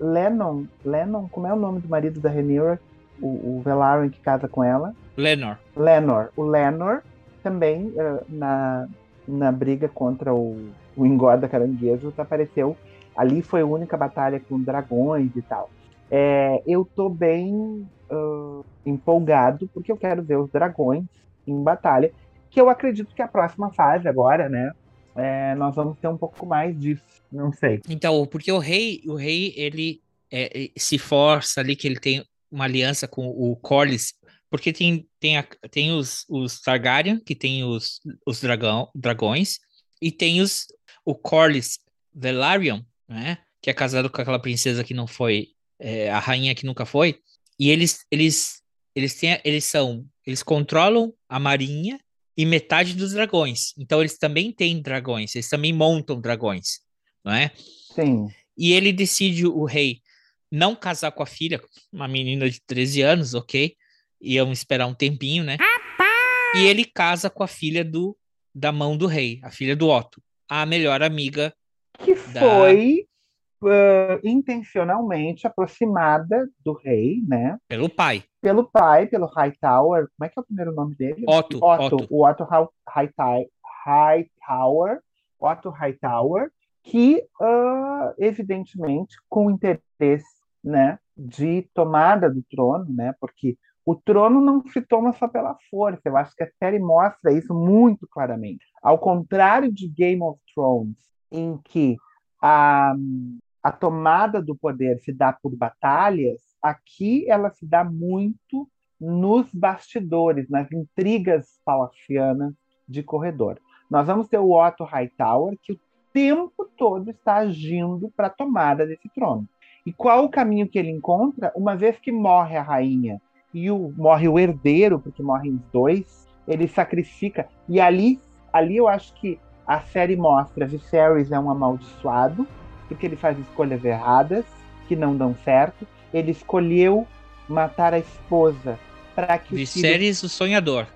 Lennon. Lennon, como é o nome do marido da Rhaenyra? O, o Velaryon que casa com ela? Lenor. Lenor. O Lenor também, uh, na, na briga contra o, o Engorda Caranguejo, apareceu. Ali foi a única batalha com dragões e tal. É, eu tô bem uh, empolgado, porque eu quero ver os dragões em batalha, que eu acredito que a próxima fase agora, né, é, nós vamos ter um pouco mais disso, não sei. Então, porque o rei, o rei, ele é, se força ali que ele tem uma aliança com o Corlys, porque tem, tem, a, tem os, os Targaryen, que tem os, os dragão, dragões, e tem os, o Corlys Velaryon, né, que é casado com aquela princesa que não foi, é, a rainha que nunca foi, e eles, eles, eles, têm, eles são eles controlam a marinha, e metade dos dragões. Então eles também têm dragões, eles também montam dragões, não é? Sim. E ele decide, o rei, não casar com a filha, uma menina de 13 anos, ok? Iam esperar um tempinho, né? E ele casa com a filha do da mão do rei, a filha do Otto, a melhor amiga. Que da... foi uh, intencionalmente aproximada do rei, né? Pelo pai. Pelo pai, pelo Hightower. Como é que é o primeiro nome dele? Otto. Otto. Otto. O Otto Hightower. Hightower. Otto Hightower, que uh, evidentemente com interesse, né, de tomada do trono, né? Porque o trono não se toma só pela força. Eu acho que a série mostra isso muito claramente. Ao contrário de Game of Thrones, em que a, a tomada do poder se dá por batalhas, aqui ela se dá muito nos bastidores, nas intrigas palacianas de corredor. Nós vamos ter o Otto Hightower, que o tempo todo está agindo para a tomada desse trono. E qual o caminho que ele encontra? Uma vez que morre a rainha e o, morre o herdeiro, porque morrem os dois, ele sacrifica. E ali, ali eu acho que a série mostra Viserys é um amaldiçoado, porque ele faz escolhas erradas, que não dão certo. Ele escolheu matar a esposa para que Viserys, o, filho... o sonhador.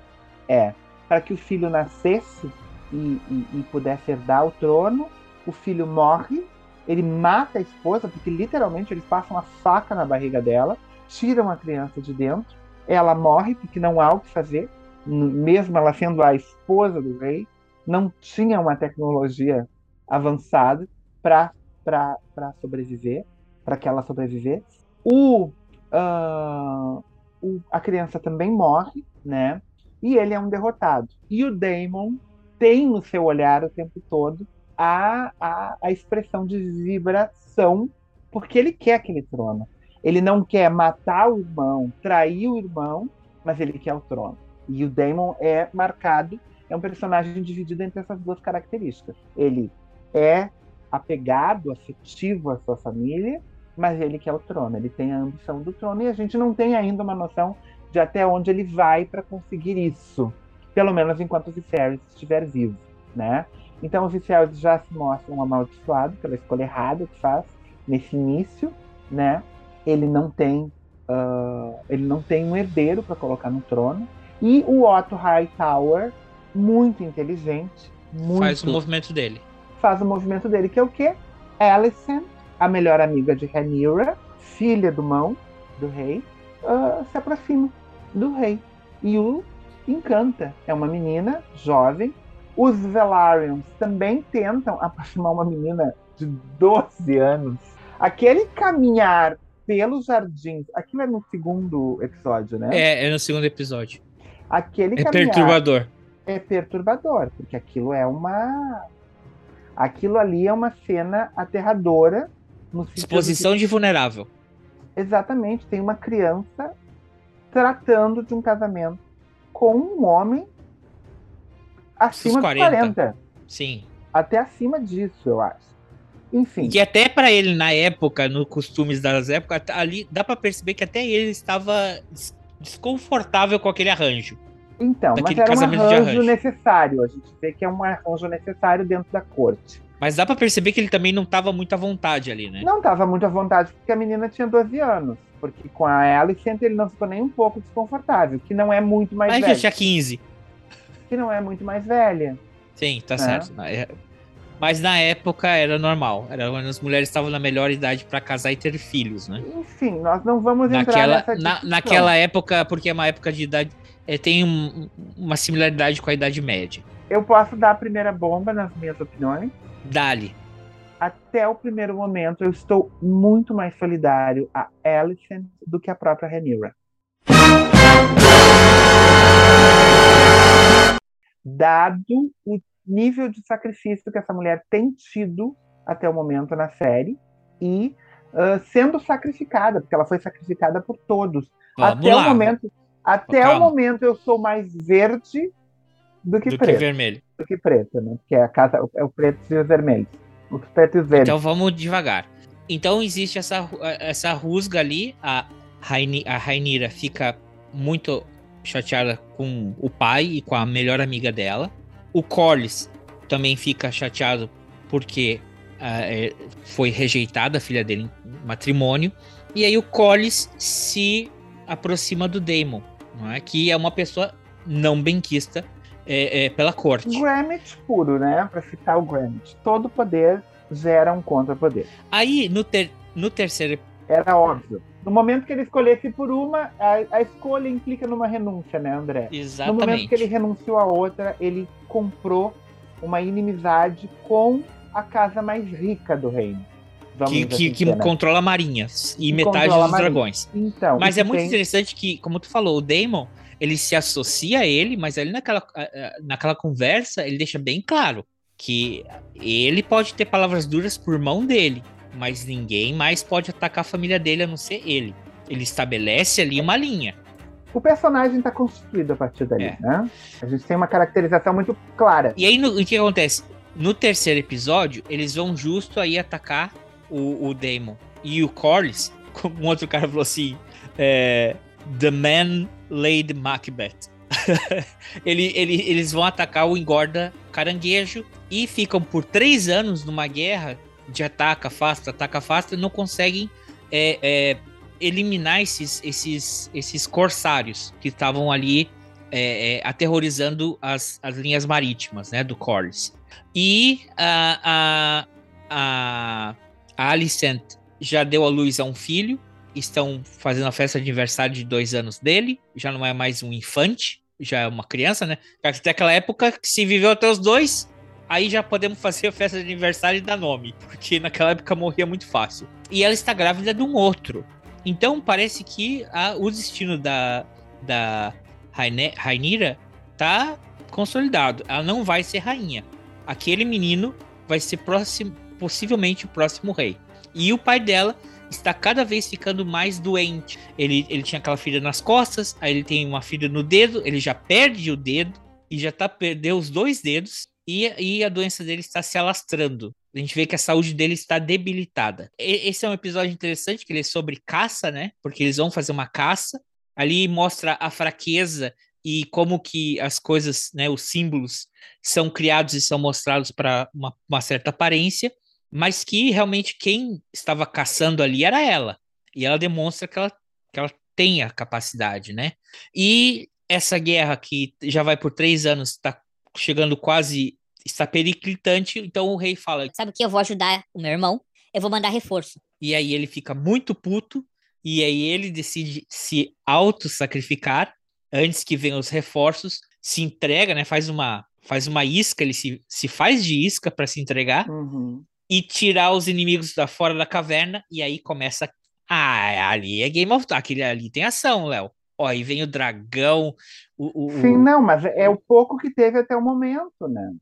É, para que o filho nascesse e, e, e pudesse herdar o trono. O filho morre, ele mata a esposa, porque literalmente eles passam a faca na barriga dela tiram a criança de dentro, ela morre porque não há o que fazer, mesmo ela sendo a esposa do rei, não tinha uma tecnologia avançada para sobreviver, para que ela sobrevivesse. O, uh, o, a criança também morre, né? E ele é um derrotado. E o Daemon tem no seu olhar o tempo todo a, a, a expressão de vibração, porque ele quer aquele trono. Ele não quer matar o irmão, trair o irmão, mas ele quer o trono. E o Daemon é marcado, é um personagem dividido entre essas duas características. Ele é apegado, afetivo à sua família, mas ele quer o trono, ele tem a ambição do trono e a gente não tem ainda uma noção de até onde ele vai para conseguir isso, pelo menos enquanto o Viserys estiver vivo, né? Então o Viserys já se mostra um amaldiçoado pela escolha errada que faz nesse início, né? ele não tem uh, ele não tem um herdeiro para colocar no trono e o Otto Hightower muito inteligente muito, faz o movimento dele faz o movimento dele que é o quê? Alicent a melhor amiga de Rhaenyra filha do mão do rei uh, se aproxima do rei e o encanta é uma menina jovem os Velaryon também tentam aproximar uma menina de 12 anos aquele caminhar pelos jardins. Aquilo é no segundo episódio, né? É, é no segundo episódio. Aquele é perturbador. É perturbador, porque aquilo é uma. Aquilo ali é uma cena aterradora. Exposição de... de vulnerável. Exatamente. Tem uma criança tratando de um casamento com um homem acima dos 40. 40. Sim. Até acima disso, eu acho. Enfim. E até para ele, na época, no costumes das épocas, ali dá para perceber que até ele estava desconfortável com aquele arranjo. Então, mas era um arranjo, arranjo, necessário. A gente vê que é um arranjo necessário dentro da corte. Mas dá para perceber que ele também não estava muito à vontade ali, né? Não estava muito à vontade, porque a menina tinha 12 anos. Porque com a Alicent ele não ficou nem um pouco desconfortável, que não é muito mais Mas velha. já tinha 15. Que não é muito mais velha. Sim, tá é. certo. É, mas na época era normal. Era quando as mulheres estavam na melhor idade para casar e ter filhos, né? Enfim, nós não vamos entrar naquela, nessa na, Naquela época, porque é uma época de idade. É, tem um, uma similaridade com a Idade Média. Eu posso dar a primeira bomba nas minhas opiniões? Dali. Até o primeiro momento, eu estou muito mais solidário a Alicent do que a própria Rhaenyra. Dado o nível de sacrifício que essa mulher tem tido até o momento na série e uh, sendo sacrificada, porque ela foi sacrificada por todos. Vamos até lá. o momento, até o momento eu sou mais verde do que do preto. Que vermelho. Do que preto, né? Porque é a casa é o preto e os vermelhos. Os pretos e verdes. Então vamos devagar. Então existe essa, essa rusga ali, a, Raini, a Rainira fica muito chateada com o pai e com a melhor amiga dela. O Corlys também fica chateado porque uh, foi rejeitada a filha dele em matrimônio. E aí o Corlys se aproxima do Daemon, não é? que é uma pessoa não benquista é, é, pela corte. Grammet puro, né? Para citar o Grammet. Todo poder gera um contra-poder. Aí, no, ter, no terceiro... Era óbvio. No momento que ele escolhesse por uma, a, a, escolha implica numa renúncia, né, André? Exatamente. No momento que ele renunciou a outra, ele comprou uma inimizade com a casa mais rica do reino. Que, que, assim que né? controla marinhas e que metade dos dragões. Então, mas é muito tem... interessante que, como tu falou, o Daemon ele se associa a ele, mas ali naquela, naquela conversa ele deixa bem claro que ele pode ter palavras duras por mão dele, mas ninguém mais pode atacar a família dele a não ser ele. Ele estabelece ali uma linha. O personagem está construído a partir dali, é. né? A gente tem uma caracterização muito clara. E aí, no, o que acontece? No terceiro episódio, eles vão justo aí atacar o, o Damon. E o Corlys, como um outro cara falou assim, é, The Man Laid Macbeth. ele, ele, eles vão atacar o engorda caranguejo e ficam por três anos numa guerra de ataca, afasta, ataca, afasta, não conseguem é, é, eliminar esses, esses, esses corsários que estavam ali é, é aterrorizando as, as linhas marítimas né, do Corlys. E a, a, a, a Alicent já deu à luz a um filho, estão fazendo a festa de aniversário de dois anos dele, já não é mais um infante, já é uma criança, né? Até aquela época que se viveu até os dois, aí já podemos fazer a festa de aniversário e dar nome, porque naquela época morria muito fácil. E ela está grávida de um outro. Então parece que a, o destino da, da Rainira tá consolidado. Ela não vai ser rainha. Aquele menino vai ser próximo, possivelmente o próximo rei. E o pai dela está cada vez ficando mais doente. Ele, ele tinha aquela filha nas costas, aí ele tem uma filha no dedo, ele já perde o dedo e já tá perdeu os dois dedos e, e a doença dele está se alastrando. A gente vê que a saúde dele está debilitada. E, esse é um episódio interessante, que ele é sobre caça, né? Porque eles vão fazer uma caça. Ali mostra a fraqueza e como que as coisas, né, os símbolos são criados e são mostrados para uma, uma certa aparência mas que realmente quem estava caçando ali era ela. E ela demonstra que ela, que ela tem a capacidade, né? E essa guerra que já vai por três anos, está chegando quase, está periclitante, então o rei fala... Sabe o que? Eu vou ajudar o meu irmão, eu vou mandar reforço. E aí ele fica muito puto, e aí ele decide se auto-sacrificar antes que venham os reforços, se entrega, né? Faz uma, faz uma isca, ele se, se faz de isca para se entregar. Uhum e tirar os inimigos da fora da caverna, e aí começa. Ah, ali é Game of Thrones, aquele ali tem ação, Léo. Ó, aí vem o dragão. O, o, Sim, não, mas é o pouco que teve até o momento, né?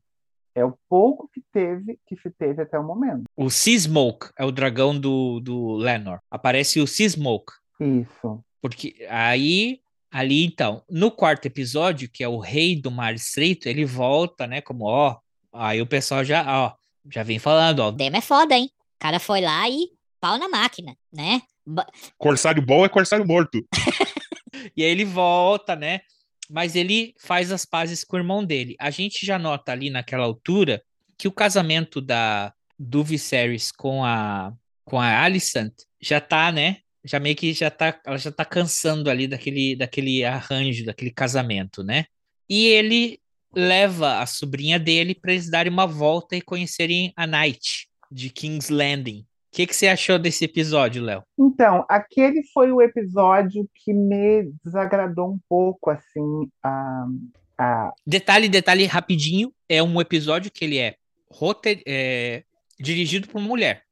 É o pouco que teve que se teve até o momento. O Seasmoke é o dragão do, do Lenor. Aparece o Seasmoke. Isso. Porque aí, ali então, no quarto episódio, que é o Rei do Mar Estreito, ele volta, né? Como, ó. Aí o pessoal já, ó, já vem falando, ó. Demo é foda, hein? O cara foi lá e pau na máquina, né? Ba corsário bom é corsário morto. e aí ele volta, né? Mas ele faz as pazes com o irmão dele. A gente já nota ali naquela altura que o casamento da do Viserys com a com a Alicent já tá, né? Já meio que já tá, ela já tá cansando ali daquele daquele arranjo, daquele casamento, né? E ele leva a sobrinha dele para eles darem uma volta e conhecerem a Night de King's Landing. O que, que você achou desse episódio, Léo? Então, aquele foi o episódio que me desagradou um pouco, assim, a, a... Detalhe, detalhe rapidinho, é um episódio que ele é, roter, é dirigido por uma mulher,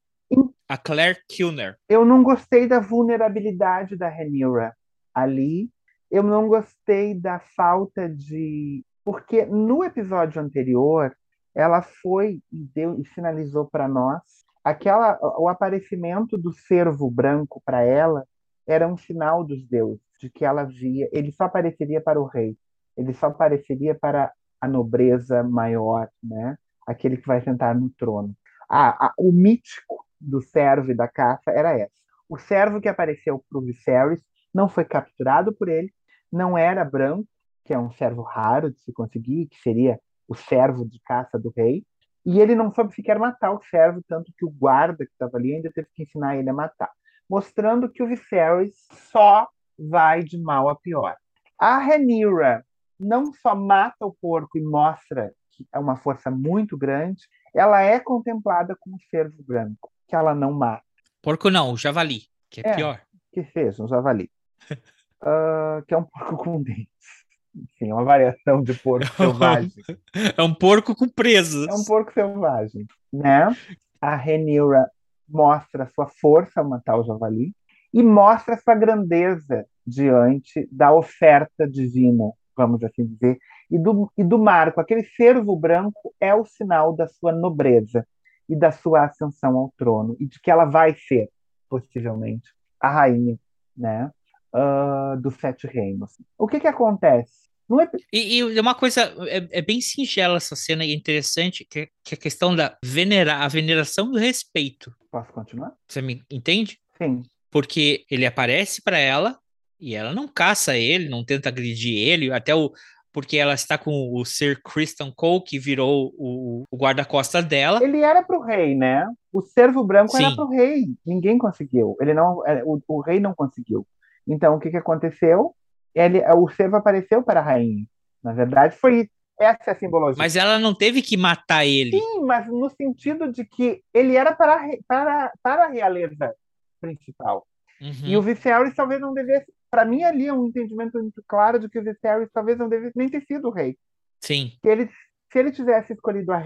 a Claire Kilner. Eu não gostei da vulnerabilidade da Rhaenyra ali, eu não gostei da falta de porque no episódio anterior ela foi e deu e sinalizou para nós aquela o aparecimento do cervo branco para ela era um sinal dos deuses de que ela via ele só apareceria para o rei ele só apareceria para a nobreza maior né aquele que vai sentar no trono. Ah, o mítico do servo e da caça era essa. O servo que apareceu para o Viserys não foi capturado por ele não era branco, que é um servo raro de se conseguir, que seria o servo de caça do rei, e ele não soube sequer matar o servo, tanto que o guarda que estava ali ainda teve que ensinar ele a matar, mostrando que o Viserys só vai de mal a pior. A Rhaenyra não só mata o porco e mostra que é uma força muito grande, ela é contemplada como servo branco, que ela não mata. Porco não, o javali, que é, é pior. Que seja, um javali. uh, que é um porco com dentes. Enfim, é uma variação de porco selvagem. É um porco com presas. É um porco selvagem, né? A Renira mostra sua força ao matar o javali e mostra sua grandeza diante da oferta divina, vamos assim dizer, e do, e do marco. Aquele cervo branco é o sinal da sua nobreza e da sua ascensão ao trono, e de que ela vai ser, possivelmente, a rainha né, uh, dos Sete Reinos. O que, que acontece? É... E, e, uma coisa, é, é, bem singela essa cena e interessante, que, que é a questão da venerar, a veneração do respeito. Posso continuar? Você me entende? Sim. Porque ele aparece para ela e ela não caça ele, não tenta agredir ele, até o, porque ela está com o Sir Christian Cole, que virou o, o guarda-costas dela. Ele era pro rei, né? O servo branco Sim. era pro rei. Ninguém conseguiu. Ele não, é, o, o rei não conseguiu. Então, o que, que aconteceu? Ele, o servo apareceu para a rainha. Na verdade, foi essa é a simbologia. Mas ela não teve que matar ele. Sim, mas no sentido de que ele era para, para, para a realeza principal. Uhum. E o Viserys talvez não devesse para mim ali é um entendimento muito claro de que o Viserys talvez não devesse nem ter sido o rei. Sim. Que ele, se ele tivesse escolhido a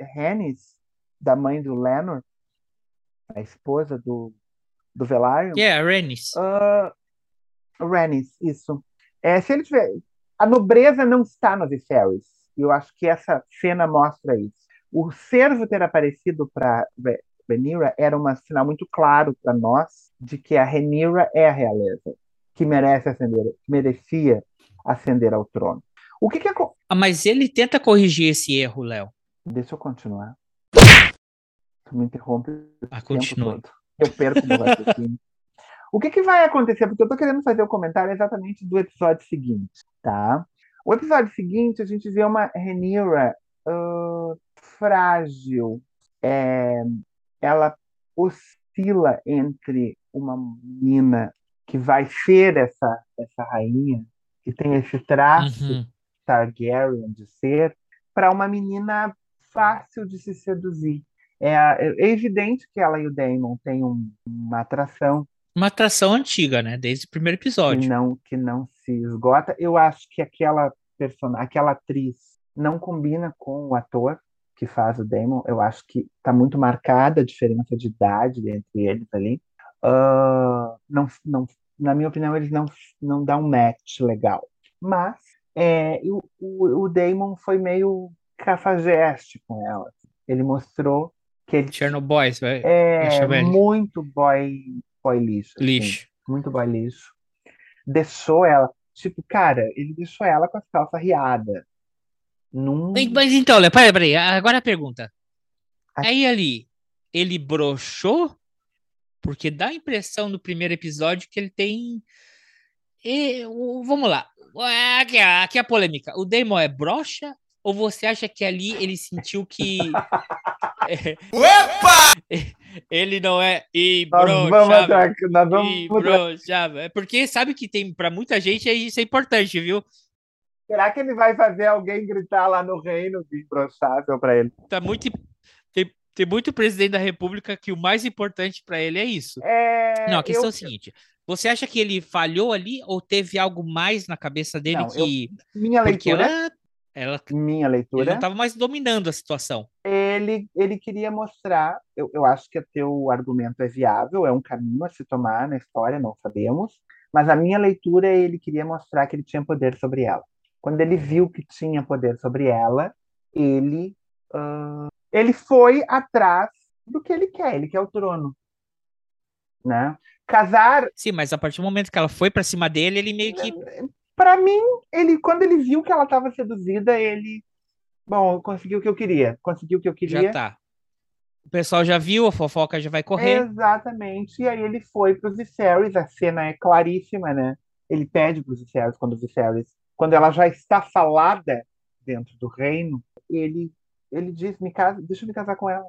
Rhaenys, da mãe do Lenor, a esposa do, do Velaryon. Yeah, Rhaenys. Uh, Rhaenys, isso. É, se ele tiver... A nobreza não está no Viserys. Eu acho que essa cena mostra isso. O servo ter aparecido para Rhaenyra era um sinal muito claro para nós de que a Rhaenyra é a realeza que merece ascender, que merecia ascender ao trono. O que, que é... Ah, mas ele tenta corrigir esse erro, Léo. Deixa eu continuar. Tu me interrompe. Ah, continua. Eu perco meu raciocínio. O que, que vai acontecer? Porque eu estou querendo fazer o comentário exatamente do episódio seguinte, tá? O episódio seguinte, a gente vê uma Renira uh, frágil. É, ela oscila entre uma menina que vai ser essa, essa rainha, que tem esse traço uhum. Targaryen de ser, para uma menina fácil de se seduzir. É, é, evidente que ela e o Daemon têm um, uma atração. Uma atração antiga, né? Desde o primeiro episódio. Que não, que não se esgota. Eu acho que aquela personagem, aquela atriz não combina com o ator que faz o Daemon. Eu acho que está muito marcada a diferença de idade entre eles ali uh, não, não, na minha opinião, eles não, não dão um match legal. Mas é, o, o, o Damon foi meio cafajeste com ela. Ele mostrou que ele Chernobyl, vai. É muito boy, boy lixo. Assim, lixo. Muito boy lixo. Deixou ela. Tipo, cara, ele deixou ela com as calças riadas. Num... Mas então, peraí, peraí. Agora a pergunta. Aí ali, ele broxou porque dá a impressão no primeiro episódio que ele tem. E, vamos lá. Aqui, aqui é a polêmica. O Damon é broxa? Ou você acha que ali ele sentiu que. é, Opa! Ele não é. E. E broxava. É porque sabe que tem. para muita gente isso é importante, viu? Será que ele vai fazer alguém gritar lá no reino de broxável para ele? Tá muito tem muito presidente da República que o mais importante para ele é isso. É... Não, a questão eu... é a seguinte: você acha que ele falhou ali ou teve algo mais na cabeça dele Não, que. Eu... Minha leitura. Ela... Ela, minha leitura. Ele não estava mais dominando a situação. Ele, ele queria mostrar. Eu, eu acho que o teu argumento é viável, é um caminho a se tomar na história, não sabemos. Mas a minha leitura é ele queria mostrar que ele tinha poder sobre ela. Quando ele viu que tinha poder sobre ela, ele uh, ele foi atrás do que ele quer, ele quer o trono. Né? Casar. Sim, mas a partir do momento que ela foi para cima dele, ele meio que. Para mim, ele quando ele viu que ela estava seduzida, ele. Bom, conseguiu o que eu queria. Conseguiu o que eu queria. Já tá. O pessoal já viu, a fofoca já vai correr. Exatamente. E aí ele foi para os Viserys, a cena é claríssima, né? ele pede para o Viserys, quando o Viserys, quando ela já está falada dentro do reino, ele ele diz, me casa, deixa eu me casar com ela.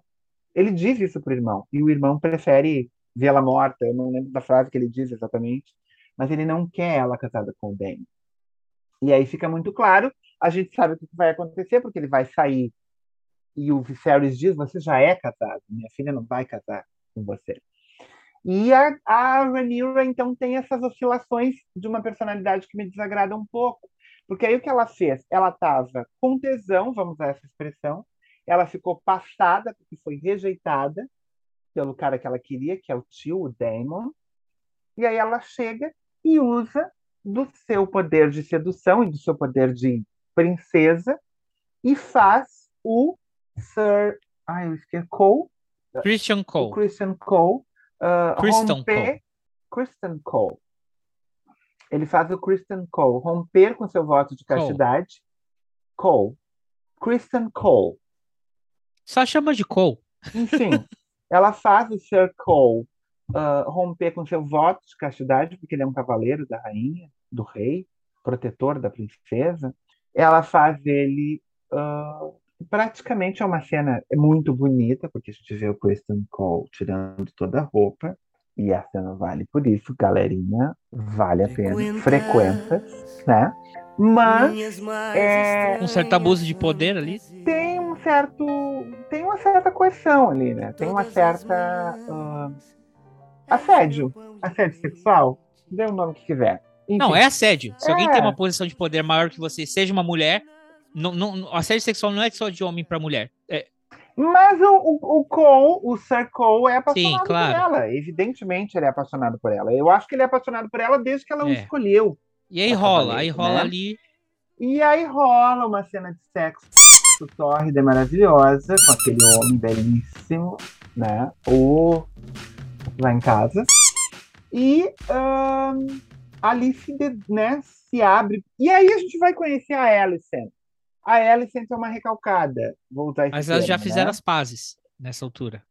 Ele diz isso para o irmão, e o irmão prefere vê-la morta, eu não lembro da frase que ele diz exatamente, mas ele não quer ela casada com o Dany. E aí fica muito claro, a gente sabe o que vai acontecer, porque ele vai sair e o Viserys diz, você já é casado, minha filha não vai casar com você. E a, a Rhaenyra, então, tem essas oscilações de uma personalidade que me desagrada um pouco. Porque aí o que ela fez? Ela estava com tesão, vamos usar essa expressão, ela ficou passada porque foi rejeitada pelo cara que ela queria, que é o tio, o Daemon. E aí ela chega e usa do seu poder de sedução e do seu poder de princesa e faz o Sir. Ai, eu esqueci. Cole. Christian Cole. Christian Cole. Uh, Christian Cole. Christian Cole. Ele faz o Christian Cole romper com seu voto de castidade. Cole. Cole. Christian Cole. Só chama de Cole. Enfim, ela faz o Sir Cole uh, romper com seu voto de castidade, porque ele é um cavaleiro da rainha, do rei, protetor da princesa. Ela faz ele uh, praticamente é uma cena muito bonita, porque a gente vê o Kristen Cole tirando toda a roupa, e a cena vale por isso, galerinha, vale a pena, frequenta, né? Mas é, um certo abuso de poder ali. Tem um certo, tem uma certa coerção ali, né? Tem uma certa uh, assédio, assédio sexual, dê o nome que quiser. Enfim. Não, é assédio. Se é. alguém tem uma posição de poder maior que você, seja uma mulher, não, não, assédio sexual não é só de homem para mulher. É... Mas o, o, o Cole, o Sir Cole, é apaixonado Sim, claro. por ela. Evidentemente ele é apaixonado por ela. Eu acho que ele é apaixonado por ela desde que ela é. o escolheu. E aí rola, aí rola né? ali. E aí rola uma cena de sexo tórrida e maravilhosa, com aquele homem belíssimo, né? O lá em casa. E um, ali se, né, se abre. E aí a gente vai conhecer a Alicent a Alicent é uma recalcada. Vou usar Mas elas já fizeram né? as pazes nessa altura.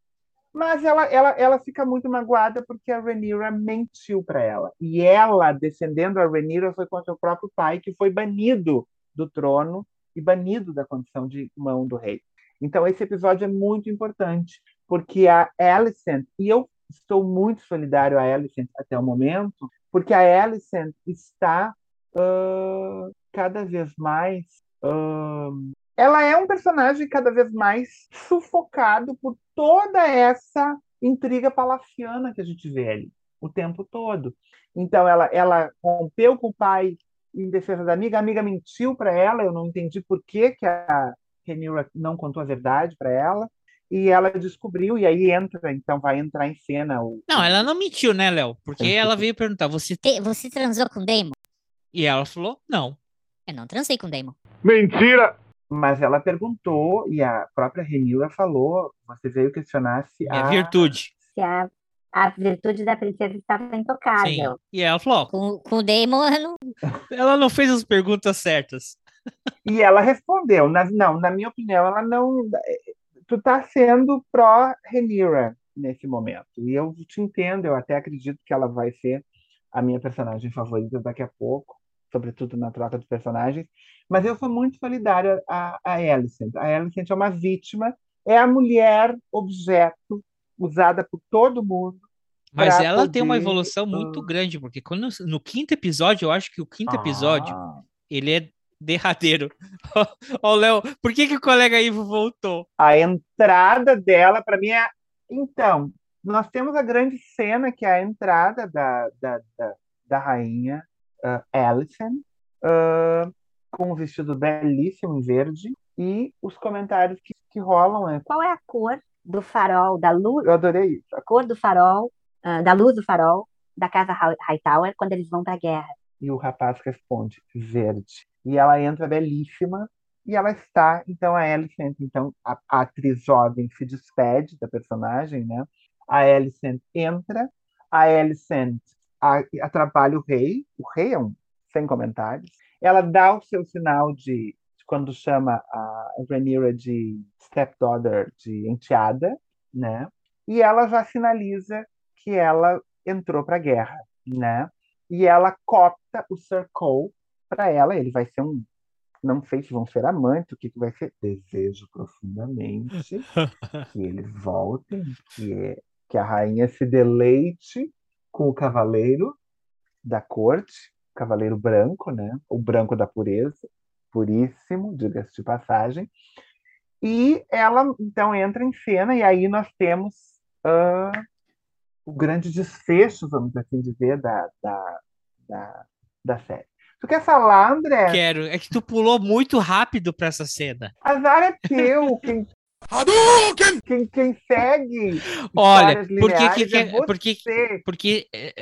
Mas ela, ela, ela fica muito magoada porque a Rhaenyra mentiu para ela. E ela, defendendo a Rhaenyra, foi contra o próprio pai, que foi banido do trono e banido da condição de mão do rei. Então, esse episódio é muito importante, porque a Alicent, e eu estou muito solidário a Alicent até o momento, porque a Alicent está uh, cada vez mais ela é um personagem cada vez mais sufocado por toda essa intriga palaciana que a gente vê ali o tempo todo. Então ela, ela rompeu com o pai em defesa da amiga, a amiga mentiu para ela, eu não entendi por que, que a Rhaenyra não contou a verdade para ela. E ela descobriu, e aí entra, então vai entrar em cena o. Não, ela não mentiu, né, Léo? Porque ela veio perguntar: você. Você transou com o Damon? E ela falou: não. Eu não transei com o Damon. Mentira! Mas ela perguntou, e a própria Renila falou, você veio questionar se a... virtude. Se a, a virtude da princesa estava intocável. Sim. E ela falou... Com, com o Damon, ela não... ela não fez as perguntas certas. E ela respondeu, na, não, na minha opinião, ela não... Tu tá sendo pró-Renira nesse momento. E eu te entendo, eu até acredito que ela vai ser a minha personagem favorita daqui a pouco sobretudo na troca de personagens. Mas eu sou muito solidária a, a Alicent. A Alicent é uma vítima, é a mulher objeto usada por todo mundo. Mas ela poder... tem uma evolução muito grande, porque quando, no quinto episódio, eu acho que o quinto ah. episódio, ele é derradeiro. Ó, oh, Léo, por que, que o colega Ivo voltou? A entrada dela, para mim, é. Então, nós temos a grande cena, que é a entrada da, da, da, da rainha uh, Alison, uh, com um vestido belíssimo em verde, e os comentários que, que rolam é. Qual é a cor do farol, da luz? Eu adorei isso. A cor do farol, uh, da luz do farol da casa Hightower quando eles vão para a guerra. E o rapaz responde: verde. E ela entra belíssima e ela está, então, a Alicent, então, a, a, atriz jovem se despede da personagem, né? A Alicent entra, a Alicent atrapalha o rei, o rei é um sem comentários. Ela dá o seu sinal de, de quando chama a Rhaenyra de stepdaughter, de enteada, né? E ela já sinaliza que ela entrou para a guerra, né? e ela copta o Sir Cole para ela. Ele vai ser um. Não sei se vão ser amantes, o que, que vai ser. Desejo profundamente que eles voltem, que, é, que a rainha se deleite com o cavaleiro da corte, cavaleiro branco, né? O branco da pureza, puríssimo, diga-se de passagem. E ela então entra em cena, e aí nós temos uh, o grande desfecho, vamos assim dizer, da, da, da, da série. Tu quer falar, André? Quero. É que tu pulou muito rápido para essa cena. Azar é teu. Quem, quem, quem segue. Olha, porque, que, que, é porque, porque é,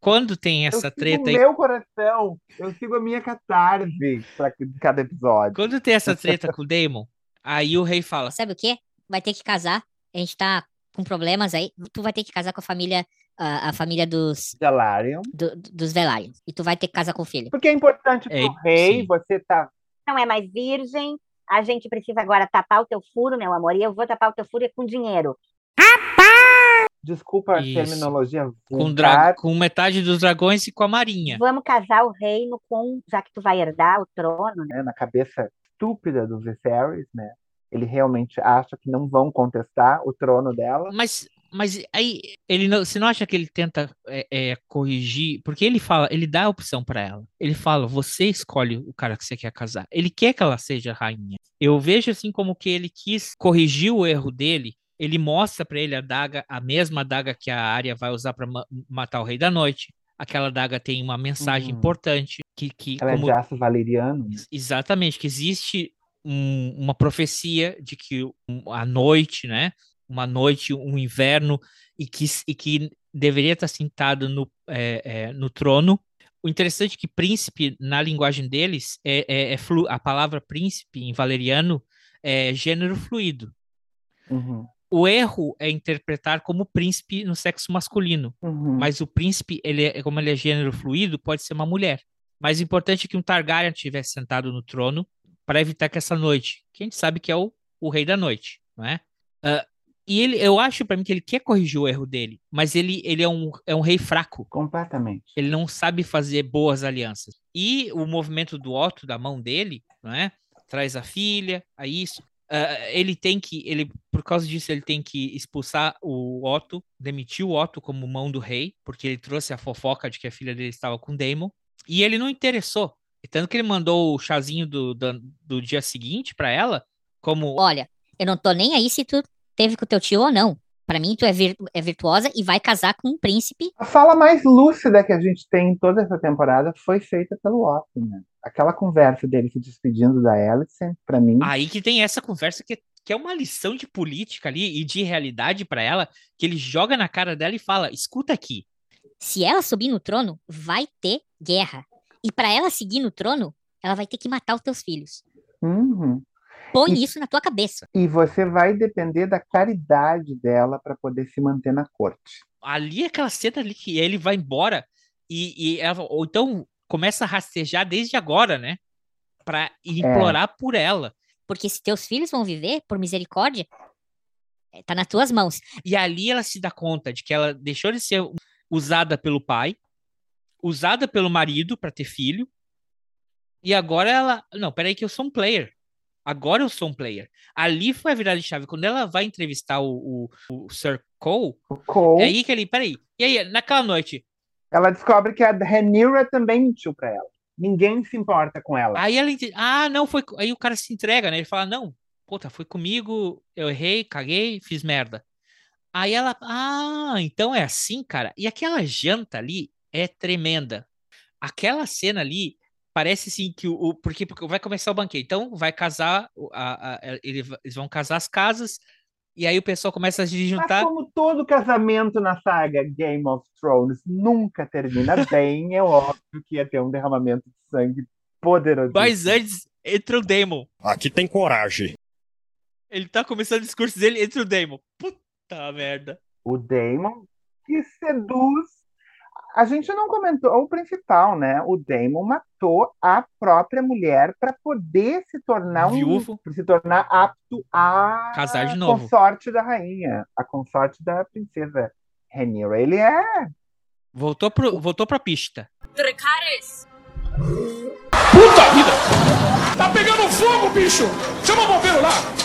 quando tem essa eu treta. O meu coração, eu sigo a minha catarse para cada episódio. Quando tem essa treta com o Damon, aí o rei fala: Sabe o quê? Vai ter que casar. A gente tá com problemas aí. Tu vai ter que casar com a família a, a família dos Velaryon. Do, dos Velaryon. E tu vai ter que casar com o filho. Porque é importante pro é, rei, sim. você tá. Não é mais virgem. A gente precisa agora tapar o teu furo, meu amor. E eu vou tapar o teu furo com dinheiro. Desculpa Isso. a terminologia. Com, dra... com metade dos dragões e com a marinha. Vamos casar o reino com, já que tu vai herdar o trono, né? Na cabeça estúpida do Viserys, né? Ele realmente acha que não vão contestar o trono dela. Mas mas aí ele não, você não acha que ele tenta é, é, corrigir? Porque ele fala, ele dá a opção para ela. Ele fala, você escolhe o cara que você quer casar. Ele quer que ela seja rainha. Eu vejo assim como que ele quis corrigir o erro dele. Ele mostra para ele a daga, a mesma daga que a Arya vai usar para ma matar o Rei da Noite. Aquela daga tem uma mensagem uhum. importante que, que ela como... é de aço valeriano. Exatamente, que existe um, uma profecia de que a noite, né? Uma noite, um inverno, e que, e que deveria estar sentado no, é, é, no trono. O interessante é que príncipe, na linguagem deles, é, é, é flu, a palavra príncipe em valeriano é gênero fluido. Uhum. O erro é interpretar como príncipe no sexo masculino, uhum. mas o príncipe, ele é, como ele é gênero fluido, pode ser uma mulher. Mas o importante é que um Targaryen estivesse sentado no trono para evitar que essa noite, que a gente sabe que é o, o rei da noite, não é? Uh, e ele, eu acho para mim que ele quer corrigir o erro dele, mas ele, ele é, um, é um rei fraco. Completamente. Ele não sabe fazer boas alianças. E o movimento do Otto, da mão dele, não é? Traz a filha, a isso. Uh, ele tem que, ele, por causa disso, ele tem que expulsar o Otto, demitir o Otto como mão do rei, porque ele trouxe a fofoca de que a filha dele estava com Daemon. E ele não interessou. Tanto que ele mandou o chazinho do, do, do dia seguinte para ela, como. Olha, eu não tô nem aí se tu teve com o teu tio ou não. Para mim, tu é, vir, é virtuosa e vai casar com um príncipe. A fala mais lúcida que a gente tem em toda essa temporada foi feita pelo Otto, né? Aquela conversa dele se despedindo da Alicent, para mim. Aí que tem essa conversa que, que é uma lição de política ali e de realidade para ela, que ele joga na cara dela e fala: escuta aqui. Se ela subir no trono, vai ter guerra. E para ela seguir no trono, ela vai ter que matar os teus filhos. Uhum. Põe e, isso na tua cabeça. E você vai depender da caridade dela para poder se manter na corte. Ali, aquela cena ali que ele vai embora e, e ela, ou então começa a rastejar desde agora, né? Para implorar é. por ela. Porque se teus filhos vão viver, por misericórdia, é, tá nas tuas mãos. E ali ela se dá conta de que ela deixou de ser usada pelo pai, usada pelo marido para ter filho, e agora ela. Não, peraí, que eu sou um player. Agora eu sou um player. Ali foi a virada de chave. Quando ela vai entrevistar o, o, o Sir Cole, o Cole, é aí que ele. Peraí. E aí, naquela noite. Ela descobre que a Rhaenyra também mentiu pra ela. Ninguém se importa com ela. Aí ela entende. Ah, não, foi. Aí o cara se entrega, né? Ele fala: não, puta, foi comigo, eu errei, caguei, fiz merda. Aí ela. Ah, então é assim, cara. E aquela janta ali é tremenda. Aquela cena ali parece assim que o, porque, porque vai começar o banquete. Então vai casar, a, a, eles vão casar as casas e aí o pessoal começa a se juntar. Mas como todo casamento na saga Game of Thrones nunca termina bem, é óbvio que ia ter um derramamento de sangue poderoso. Mas antes entra o Daemon. Aqui tem coragem. Ele tá começando o discurso dele, entra o Daemon. Puta merda. O Daemon que seduz a gente não comentou o principal, né? O Damon matou a própria mulher para poder se tornar Viúvo. um, se tornar apto a casar de novo. Consorte da rainha, a consorte da princesa Rhaenyra. Ele é voltou pro voltou para pista. Trecares! Puta vida! Tá pegando fogo, bicho! Chama o bombeiro lá!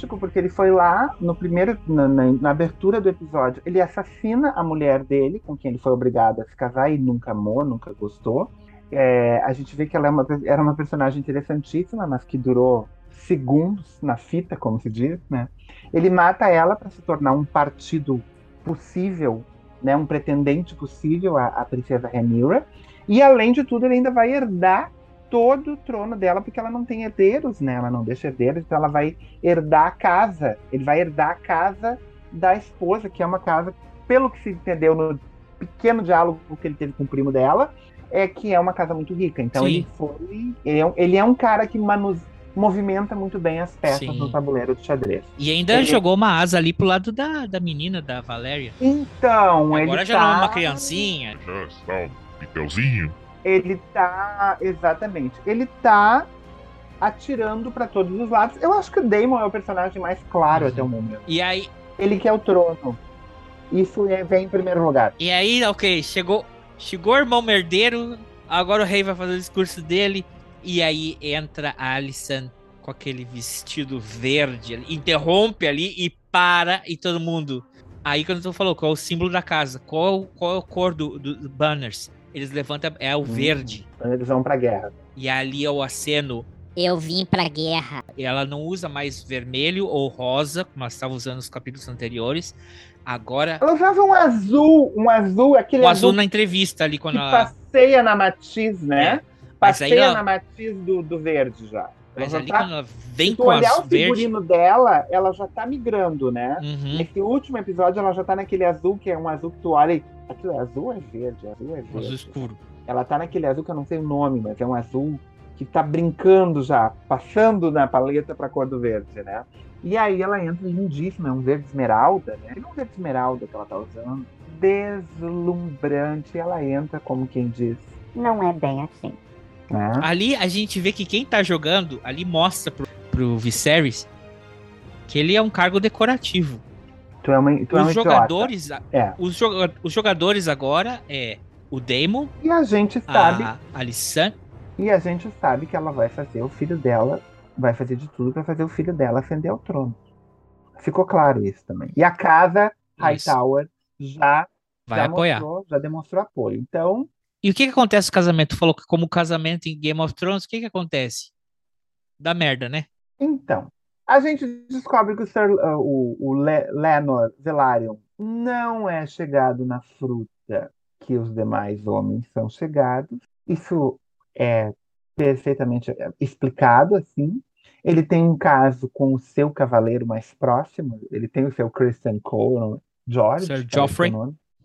Fantástico, porque ele foi lá no primeiro, na, na, na, abertura do episódio, ele assassina a mulher dele, com quem ele foi obrigado a se casar e nunca amou, nunca gostou. É, a gente vê que ela é uma, era uma personagem interessantíssima, mas que durou segundos na fita, como se diz, né? Ele mata ela para se tornar um partido possível, né? Um pretendente possível à, à princesa Rhaenyra. E além de tudo, ele ainda vai herdar todo o trono dela, porque ela não tem herdeiros, né? Ela não deixa herdeiros, então ela vai herdar a casa. Ele vai herdar a casa da esposa, que é uma casa, pelo que se entendeu no pequeno diálogo que ele teve com o primo dela, é que é uma casa muito rica. Então Sim. ele foi. Ele é, ele é, um cara que manus, movimenta muito bem as peças Sim. no tabuleiro de xadrez. E ainda ele... jogou uma asa ali pro lado da, da menina, da Valéria. Então, Agora ele já tá... não é uma criancinha. Já está um ele tá. Exatamente. Ele tá atirando para todos os lados. Eu acho que o Damon é o personagem mais claro uhum. até o momento. E aí. Ele quer o trono. Isso é, vem em primeiro lugar. E aí, ok, chegou. Chegou o irmão merdeiro. Agora o rei vai fazer o discurso dele. E aí entra a Alison com aquele vestido verde. Interrompe ali e para e todo mundo. Aí quando tu falou qual é o símbolo da casa, qual, qual é a cor do, do, do banners? Eles levantam. É o hum, verde. Eles vão pra guerra. E ali é o aceno. Eu vim pra guerra. Ela não usa mais vermelho ou rosa, como ela estava usando nos capítulos anteriores. Agora. Ela usava um azul, um azul, aquele. O azul, azul na entrevista ali quando que ela. Passeia na matiz, né? É. Passeia ela... na matiz do, do verde já. Mas ali tá... quando ela vem com olhar o figurino verde... dela, ela já tá migrando, né? Uhum. Nesse último episódio, ela já tá naquele azul, que é um azul que tu olha e. Aquilo é azul ou é verde? Azul é verde. Azul escuro. Ela tá naquele azul que eu não sei o nome, mas é um azul que tá brincando já, passando na paleta pra cor do verde, né? E aí ela entra lindíssima, é um verde esmeralda, né? É um verde esmeralda que ela tá usando. Deslumbrante. Ela entra como quem diz. Não é bem assim. É. Ali a gente vê que quem tá jogando, ali mostra pro, pro Viserys que ele é um cargo decorativo. Tu é uma, tu os é jogadores, é. os, joga os jogadores agora é o Daemon. E a gente sabe. A Alysanne. E a gente sabe que ela vai fazer o filho dela, vai fazer de tudo para fazer o filho dela ascender ao trono. Ficou claro isso também. E a casa Hightower já vai já apoiar. Mostrou, já demonstrou apoio. Então, e o que, que acontece no casamento? Tu falou que como casamento em Game of Thrones, o que, que acontece? Dá merda, né? Então, a gente descobre que o, Sir, uh, o, o Le Lenor Velaryon não é chegado na fruta que os demais homens são chegados. Isso é perfeitamente é, explicado assim. Ele tem um caso com o seu cavaleiro mais próximo. Ele tem o seu Christian Cole, George. Sir Joffrey.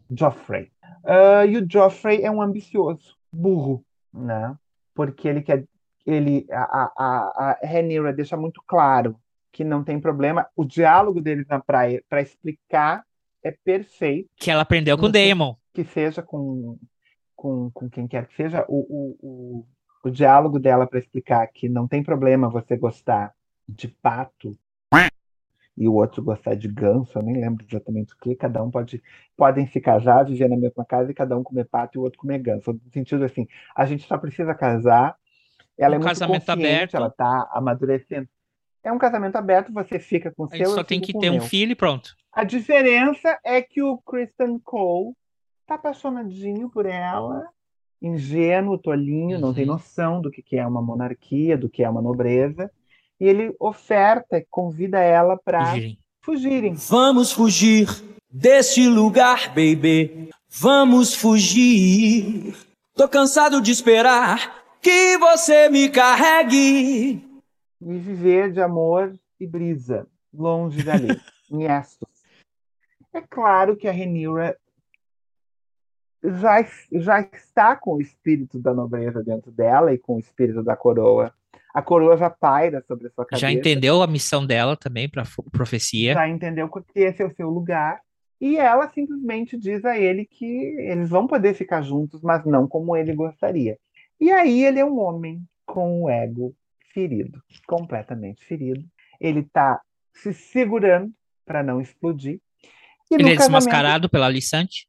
Joffrey. Uh, e o Joffrey é um ambicioso, burro, né? Porque ele quer. Ele, a, a, a Rhaenyra deixa muito claro que não tem problema. O diálogo deles na praia para explicar é perfeito. Que ela aprendeu com o Daemon. Que seja com, com, com quem quer que seja. O, o, o, o diálogo dela para explicar que não tem problema você gostar de pato e o outro gostar de ganso, eu nem lembro exatamente o que, cada um pode podem se casar, viver na mesma casa e cada um comer pato e o outro comer ganso. No sentido assim, a gente só precisa casar. Ela um é muito casamento aberto. ela tá amadurecendo. É um casamento aberto, você fica com o seu. só tem que ter um filho e pronto. A diferença é que o Kristen Cole tá apaixonadinho por ela, ingênuo, tolinho, uhum. não tem uhum. noção do que é uma monarquia, do que é uma nobreza e ele oferta, convida ela para fugirem. Vamos fugir deste lugar, baby. Vamos fugir. Tô cansado de esperar que você me carregue. E viver de amor e brisa, longe dali, em Estos. É claro que a Renira já, já está com o espírito da nobreza dentro dela e com o espírito da coroa. A coroa já paira sobre a sua cabeça. Já entendeu a missão dela também para profecia. Já entendeu que esse é o seu lugar. E ela simplesmente diz a ele que eles vão poder ficar juntos, mas não como ele gostaria. E aí ele é um homem com o ego ferido, completamente ferido. Ele está se segurando para não explodir. E ele é desmascarado pela Alicante?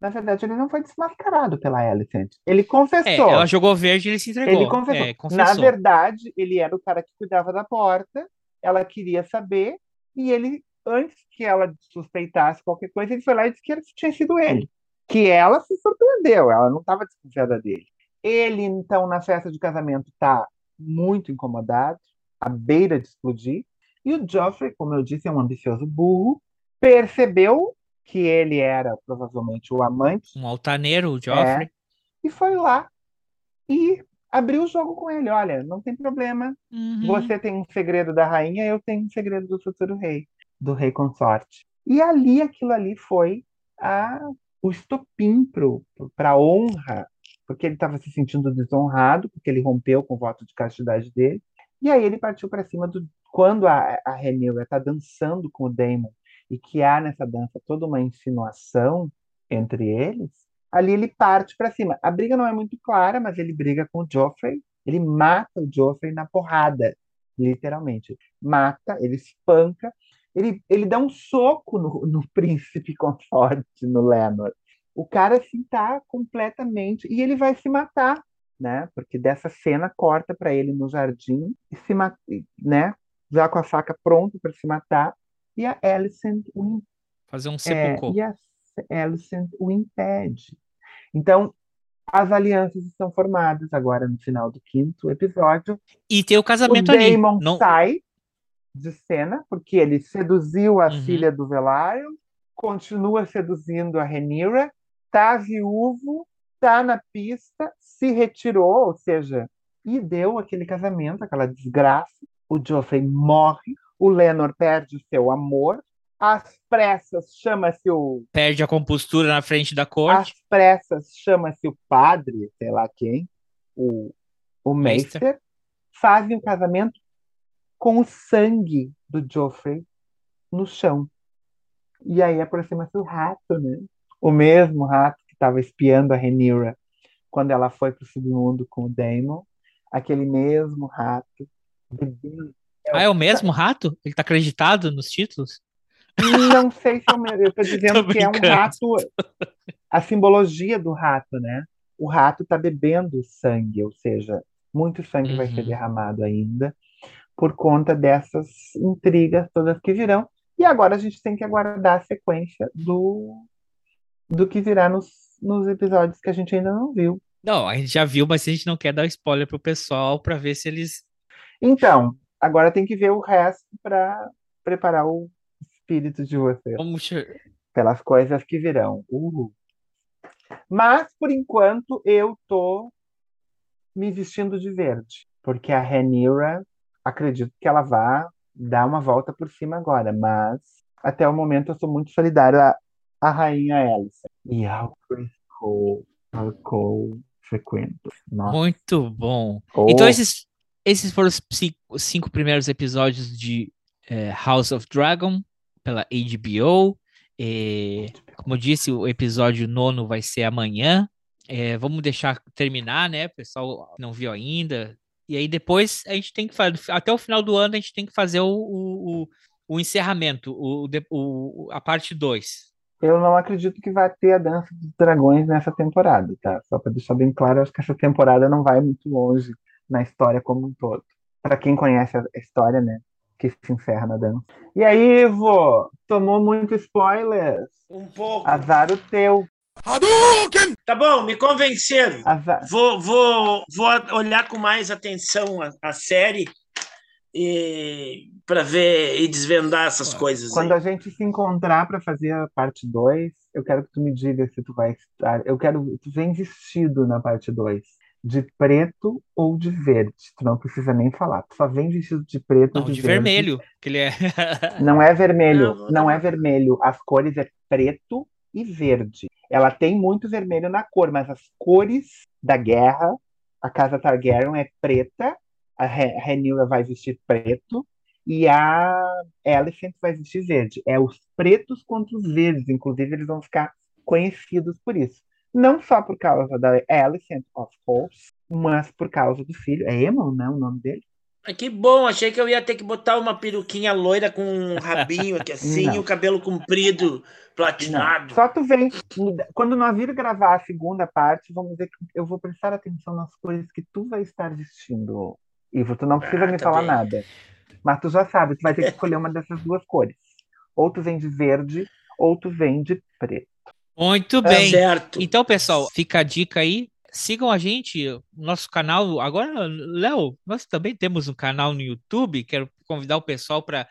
Na verdade, ele não foi desmascarado pela Alicent. Ele confessou. É, ela jogou verde e ele se entregou. Ele confessou. É, confessou. Na verdade, ele era o cara que cuidava da porta. Ela queria saber. E ele, antes que ela suspeitasse qualquer coisa, ele foi lá e disse que tinha sido ele. Que ela se surpreendeu. Ela não estava desconfiada dele. Ele, então, na festa de casamento, está muito incomodado, à beira de explodir. E o Geoffrey, como eu disse, é um ambicioso burro, percebeu que ele era provavelmente o amante. Um altaneiro, o Joffrey. É, e foi lá e abriu o jogo com ele. Olha, não tem problema. Uhum. Você tem um segredo da rainha, eu tenho um segredo do futuro rei, do rei consorte. E ali, aquilo ali foi a, o estopim para a honra, porque ele estava se sentindo desonrado, porque ele rompeu com o voto de castidade dele. E aí ele partiu para cima do. Quando a, a Renira está dançando com o Daemon e que há nessa dança toda uma insinuação entre eles, ali ele parte para cima. A briga não é muito clara, mas ele briga com o Joffrey, ele mata o Joffrey na porrada, literalmente. Mata, ele espanca, ele, ele dá um soco no, no príncipe conforte, no Lenor. O cara assim tá completamente e ele vai se matar, né? Porque dessa cena corta para ele no jardim e se mata, né? Já com a faca pronta para se matar e a Alicent o, fazer um sepulcro. É, e a Alicent o impede. Então, as alianças estão formadas agora no final do quinto episódio. E tem o casamento o ali. O Daemon não... sai de cena, porque ele seduziu a uhum. filha do Velaryon, continua seduzindo a Renira, tá viúvo, tá na pista, se retirou, ou seja, e deu aquele casamento, aquela desgraça. O Joffrey morre, o Lenor perde o seu amor, às pressas chama-se o. Perde a compostura na frente da corte. Às pressas chama-se o padre, sei lá quem, o, o Meister, fazem o casamento com o sangue do Joffrey no chão. E aí aproxima-se o rato, né? O mesmo rato que estava espiando a Renira quando ela foi para o submundo com o Daemon. Aquele mesmo rato ah, é o mesmo rato? Ele tá acreditado nos títulos? Não sei se é o mesmo. Eu tô dizendo que é um rato. A simbologia do rato, né? O rato tá bebendo sangue, ou seja, muito sangue uhum. vai ser uhum. derramado ainda por conta dessas intrigas todas que virão. E agora a gente tem que aguardar a sequência do, do que virá nos, nos episódios que a gente ainda não viu. Não, a gente já viu, mas a gente não quer dar spoiler pro pessoal para ver se eles. Então, Agora tem que ver o resto para preparar o espírito de você. Vamos... Pelas coisas que virão. Uhul. Mas, por enquanto, eu tô me vestindo de verde. Porque a Renira, acredito que ela vá dar uma volta por cima agora. Mas, até o momento, eu sou muito solidário à Rainha Elsa. E ao Chris Cole. Frequento. Nossa. Muito bom. Oh. Então, esses, esses foram os cinco, cinco primeiros episódios de é, House of Dragon pela HBO. É, como eu disse, o episódio nono vai ser amanhã. É, vamos deixar terminar, né? O pessoal não viu ainda. E aí depois a gente tem que fazer, até o final do ano a gente tem que fazer o, o, o, o encerramento, o, o, a parte 2. Eu não acredito que vai ter a Dança dos Dragões nessa temporada, tá? Só para deixar bem claro, acho que essa temporada não vai muito longe na história como um todo. Para quem conhece a história, né? Que se encerra na dança. E aí, Ivo, tomou muito spoiler. Um pouco. Azar o teu. Hadouken! Tá bom, me convenceram. Azar. Vou, vou, vou olhar com mais atenção a, a série. E para ver e desvendar essas coisas. Quando aí. a gente se encontrar para fazer a parte 2, eu quero que tu me diga se tu vai estar. Eu quero tu vem vestido na parte 2 de preto ou de verde. Tu não precisa nem falar. Tu só vem vestido de preto não, ou de, de verde. vermelho, que ele é. não é vermelho, não, não é vermelho. As cores é preto e verde. Ela tem muito vermelho na cor, mas as cores da guerra, a casa Targaryen é preta, a Rhaenyra vai vestir preto e a Alicent vai vestir verde. É os pretos contra os verdes, inclusive eles vão ficar conhecidos por isso. Não só por causa da Alicent, of course, mas por causa do filho. É Emon, né, o nome dele? Que bom, achei que eu ia ter que botar uma peruquinha loira com um rabinho aqui assim e o cabelo comprido, platinado. Não. Só tu vem. Quando nós vir gravar a segunda parte, vamos ver que eu vou prestar atenção nas coisas que tu vai estar vestindo, Ivo. Tu não precisa ah, me tá falar bem. nada. Mas tu já sabe, tu vai ter que escolher uma dessas duas cores. Ou tu vem de verde, ou tu vem de preto. Muito bem. certo. Então, pessoal, fica a dica aí. Sigam a gente, nosso canal. Agora, Léo, nós também temos um canal no YouTube. Quero convidar o pessoal para.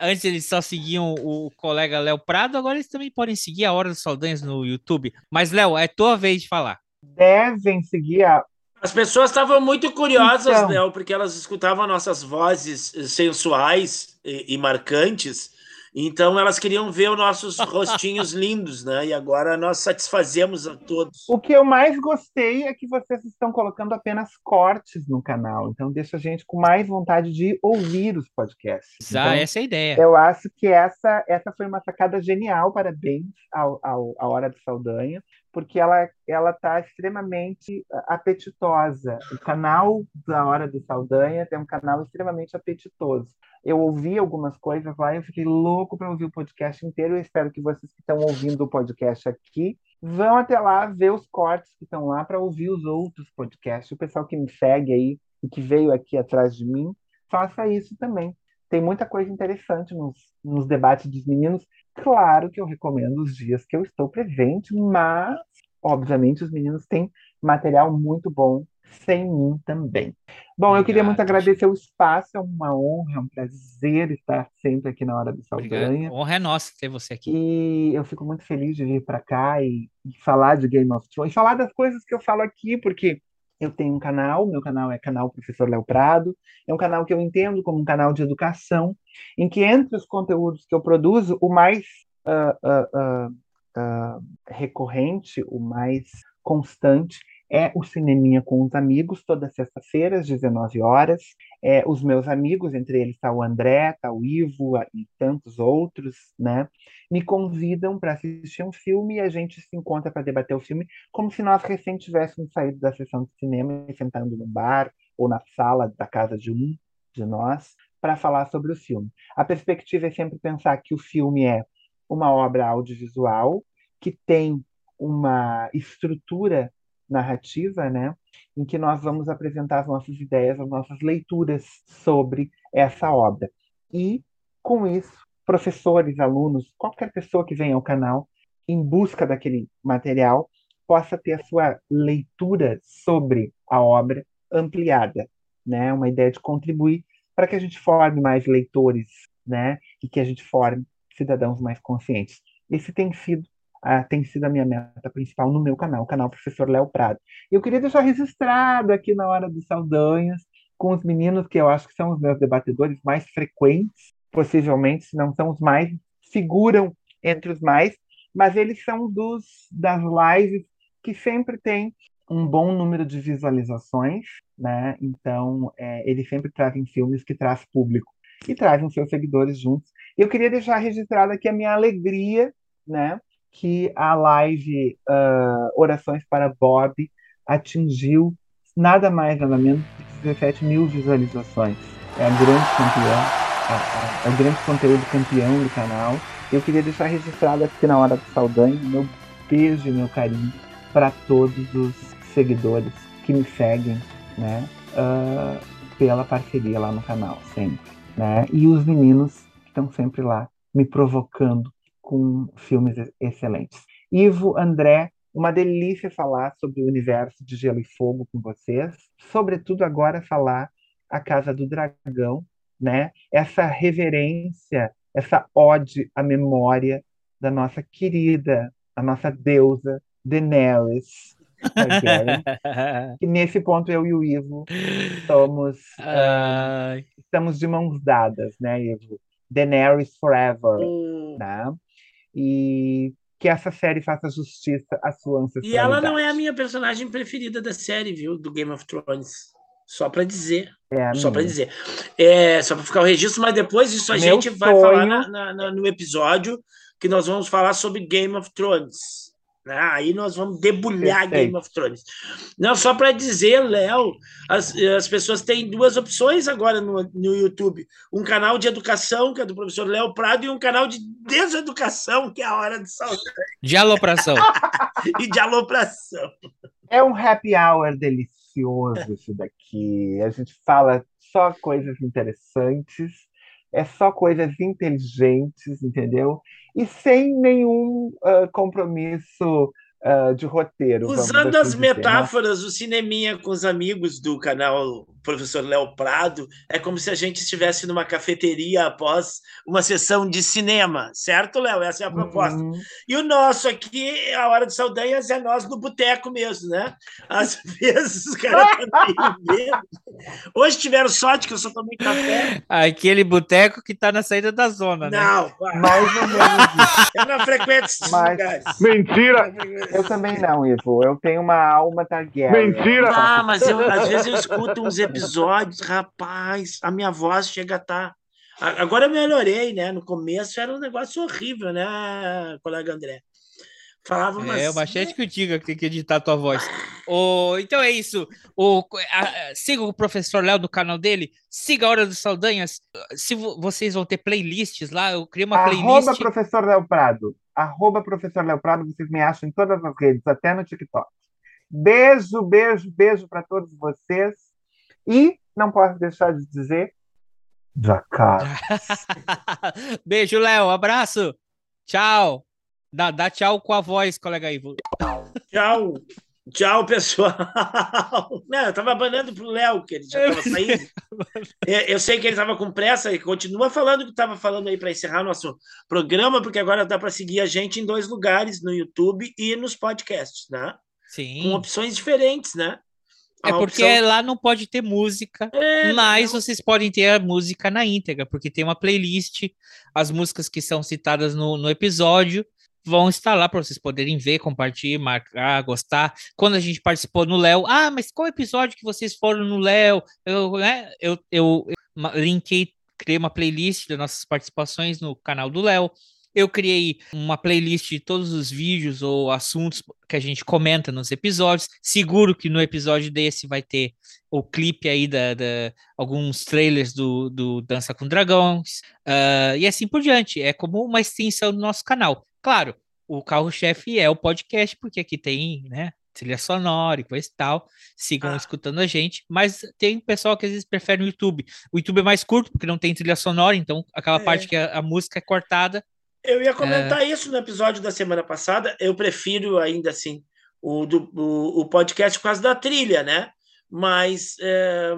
Antes eles só seguiam o colega Léo Prado, agora eles também podem seguir a Hora dos Saldanhas no YouTube. Mas, Léo, é tua vez de falar. Devem seguir a. As pessoas estavam muito curiosas, então... Léo, porque elas escutavam nossas vozes sensuais e, e marcantes então elas queriam ver os nossos rostinhos lindos, né? E agora nós satisfazemos a todos. O que eu mais gostei é que vocês estão colocando apenas cortes no canal. Então deixa a gente com mais vontade de ouvir os podcasts. Ah, então, essa é a ideia. Eu acho que essa, essa foi uma sacada genial. Parabéns ao, ao, à Hora de Saldanha porque ela ela está extremamente apetitosa. O canal da Hora do Saldanha tem um canal extremamente apetitoso. Eu ouvi algumas coisas lá e fiquei louco para ouvir o podcast inteiro. Eu espero que vocês que estão ouvindo o podcast aqui vão até lá ver os cortes que estão lá para ouvir os outros podcasts. O pessoal que me segue aí e que veio aqui atrás de mim, faça isso também. Tem muita coisa interessante nos, nos debates dos meninos. Claro que eu recomendo os dias que eu estou presente, mas, obviamente, os meninos têm material muito bom sem mim também. Bom, Obrigado. eu queria muito agradecer o espaço, é uma honra, é um prazer estar sempre aqui na Hora do Saldanha. Honra é nossa ter você aqui. E eu fico muito feliz de vir para cá e, e, falar de Game of Thrones, falar das coisas que eu falo aqui, porque eu tenho um canal, meu canal é canal Professor Léo Prado, é um canal que eu entendo como um canal de educação, em que entre os conteúdos que eu produzo, o mais uh, uh, uh, recorrente, o mais constante é o Cineminha com os amigos, todas sexta-feira, às 19 horas. É, os meus amigos, entre eles está o André, está o Ivo e tantos outros, né? Me convidam para assistir um filme e a gente se encontra para debater o filme, como se nós recém tivéssemos saído da sessão de cinema e sentando no bar ou na sala da casa de um de nós para falar sobre o filme. A perspectiva é sempre pensar que o filme é uma obra audiovisual que tem uma estrutura narrativa, né, em que nós vamos apresentar as nossas ideias, as nossas leituras sobre essa obra. E, com isso, professores, alunos, qualquer pessoa que venha ao canal em busca daquele material possa ter a sua leitura sobre a obra ampliada, né? Uma ideia de contribuir para que a gente forme mais leitores, né? E que a gente forme cidadãos mais conscientes. Esse tem sido ah, tem sido a minha meta principal no meu canal, o canal Professor Léo Prado. Eu queria deixar registrado aqui na hora dos Saldanhas, com os meninos que eu acho que são os meus debatedores mais frequentes, possivelmente, se não são os mais, figuram entre os mais, mas eles são dos das lives que sempre tem um bom número de visualizações, né? Então, é, eles sempre trazem filmes que traz público e trazem seus seguidores juntos. Eu queria deixar registrado aqui a minha alegria, né? Que a live uh, Orações para Bob atingiu nada mais, nada menos que 17 mil visualizações. É um grande campeão, é, é um grande conteúdo campeão do canal. Eu queria deixar registrado aqui na hora do Saldanha meu beijo e meu carinho para todos os seguidores que me seguem, né? Uh, pela parceria lá no canal, sempre. Né? E os meninos que estão sempre lá me provocando com filmes excelentes. Ivo, André, uma delícia falar sobre o universo de Gelo e Fogo com vocês, sobretudo agora falar A Casa do Dragão, né? Essa reverência, essa ode à memória da nossa querida, a nossa deusa Daenerys. e nesse ponto eu e o Ivo somos uh, estamos de mãos dadas, né, Ivo? Daenerys forever, hum. né? E que essa série faça justiça à sua ancestralidade. E ela não é a minha personagem preferida da série, viu? Do Game of Thrones. Só para dizer. É só para dizer. É, só para ficar o registro, mas depois disso a Meu gente sonho... vai falar na, na, na, no episódio que nós vamos falar sobre Game of Thrones. Né? Aí nós vamos debulhar Perfeito. Game of Thrones. Não, só para dizer, Léo, as, as pessoas têm duas opções agora no, no YouTube: um canal de educação, que é do professor Léo Prado, e um canal de deseducação, que é a Hora de Saúde. De alopração. e de alopração. É um happy hour delicioso isso daqui. A gente fala só coisas interessantes, é só coisas inteligentes, entendeu? E sem nenhum uh, compromisso uh, de roteiro. Usando as dizer, né? metáforas né? do cineminha com os amigos do canal professor Léo Prado, é como se a gente estivesse numa cafeteria após uma sessão de cinema, certo, Léo? Essa é a proposta. Uhum. E o nosso aqui, a Hora de Saldanhas, é nós no boteco mesmo, né? Às vezes os caras Hoje tiveram sorte que eu só tomei café. Aquele boteco que está na saída da zona, né? Não, mais ou menos. Eu não frequento esses Mas... lugares. Mentira! Eu também não, Ivo. Eu tenho uma alma guerra. Mentira! Ah, mas eu, às vezes eu escuto uns episódios, rapaz, a minha voz chega a estar. Tá... Agora eu melhorei, né? No começo era um negócio horrível, né, colega André? Falava umas... É, o machete que eu diga que tem que editar a tua voz. o, então é isso. O, a, siga o professor Léo no canal dele. Siga a Hora dos Saldanhas. Se vocês vão ter playlists lá, eu criei uma Arroba playlist. Arroba professor Léo Prado. Arroba professor Léo Prado. Vocês me acham em todas as redes, até no TikTok. Beijo, beijo, beijo para todos vocês. E não posso deixar de dizer. Jacaré. beijo, Léo. Abraço. Tchau. Dá, dá tchau com a voz, colega Ivo. Tchau. Tchau, pessoal. Não, eu tava banando pro Léo, que ele já tava saindo. Eu sei que ele tava com pressa e continua falando o que tava falando aí para encerrar nosso programa, porque agora dá para seguir a gente em dois lugares, no YouTube e nos podcasts, né? Sim. Com opções diferentes, né? É porque opção... lá não pode ter música, é, mas não. vocês podem ter a música na íntegra, porque tem uma playlist, as músicas que são citadas no, no episódio vão estar lá para vocês poderem ver, compartilhar, marcar, gostar. Quando a gente participou no Léo, ah, mas qual episódio que vocês foram no Léo? Eu, né, eu, eu, eu linkei, criei uma playlist das nossas participações no canal do Léo. Eu criei uma playlist de todos os vídeos ou assuntos que a gente comenta nos episódios. Seguro que no episódio desse vai ter o clipe aí da, da alguns trailers do, do Dança com Dragões uh, e assim por diante. É como uma extensão do nosso canal. Claro, o carro-chefe é o podcast, porque aqui tem, né, trilha sonora e coisa e tal. Sigam ah. escutando a gente. Mas tem pessoal que às vezes prefere o YouTube. O YouTube é mais curto, porque não tem trilha sonora, então aquela é. parte que a, a, música é cortada. Eu ia comentar é... isso no episódio da semana passada. Eu prefiro ainda assim o, do, o, o podcast por causa da trilha, né? Mas é,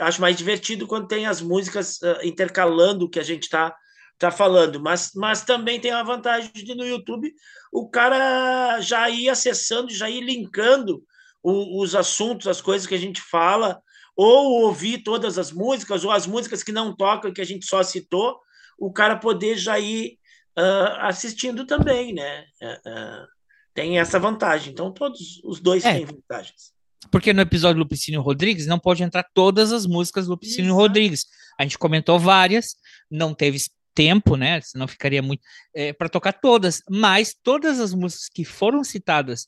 acho mais divertido quando tem as músicas uh, intercalando o que a gente está tá falando, mas, mas também tem a vantagem de no YouTube o cara já ir acessando, já ir linkando o, os assuntos, as coisas que a gente fala, ou ouvir todas as músicas, ou as músicas que não tocam, que a gente só citou, o cara poder já ir uh, assistindo também, né? Uh, uh, tem essa vantagem. Então, todos os dois é. têm vantagens. Porque no episódio Lupicínio Rodrigues não pode entrar todas as músicas do Lupicínio Rodrigues. A gente comentou várias, não teve tempo, né? Senão ficaria muito é, para tocar todas. Mas todas as músicas que foram citadas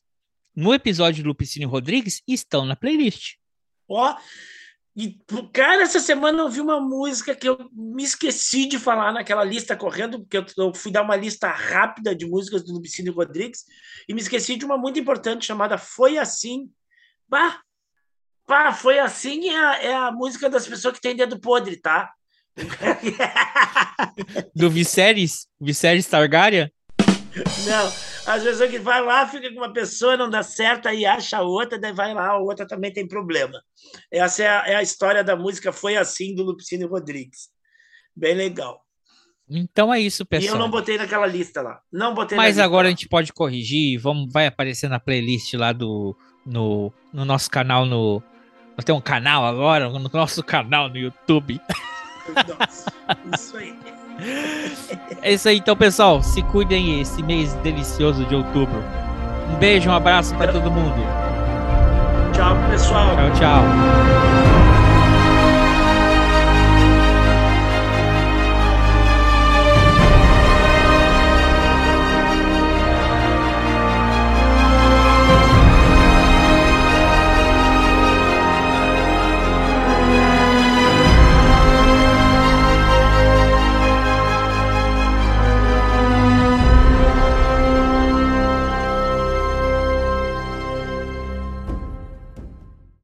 no episódio Lupicínio Rodrigues estão na playlist. Ó, e cara, essa semana eu vi uma música que eu me esqueci de falar naquela lista correndo, porque eu, fui dar uma lista rápida de músicas do Lupicínio Rodrigues e me esqueci de uma muito importante chamada Foi Assim. Bah, bah foi assim é a, é a música das pessoas que têm dedo podre, tá? Do Viserys? Viserys Targaryen? Não, às vezes que vai lá, fica com uma pessoa, não dá certo, aí acha outra, daí vai lá, a outra também tem problema. Essa é a, é a história da música Foi Assim, do Lupicínio Rodrigues. Bem legal. Então é isso, pessoal. E eu não botei naquela lista lá. Não botei Mas agora a gente pode corrigir. Vamos, vai aparecer na playlist lá do no, no nosso canal no tem um canal agora no nosso canal no YouTube. Nossa, isso aí. É isso aí, então, pessoal. Se cuidem esse mês delicioso de outubro. Um beijo, um abraço para todo mundo. Tchau, pessoal. Tchau, tchau.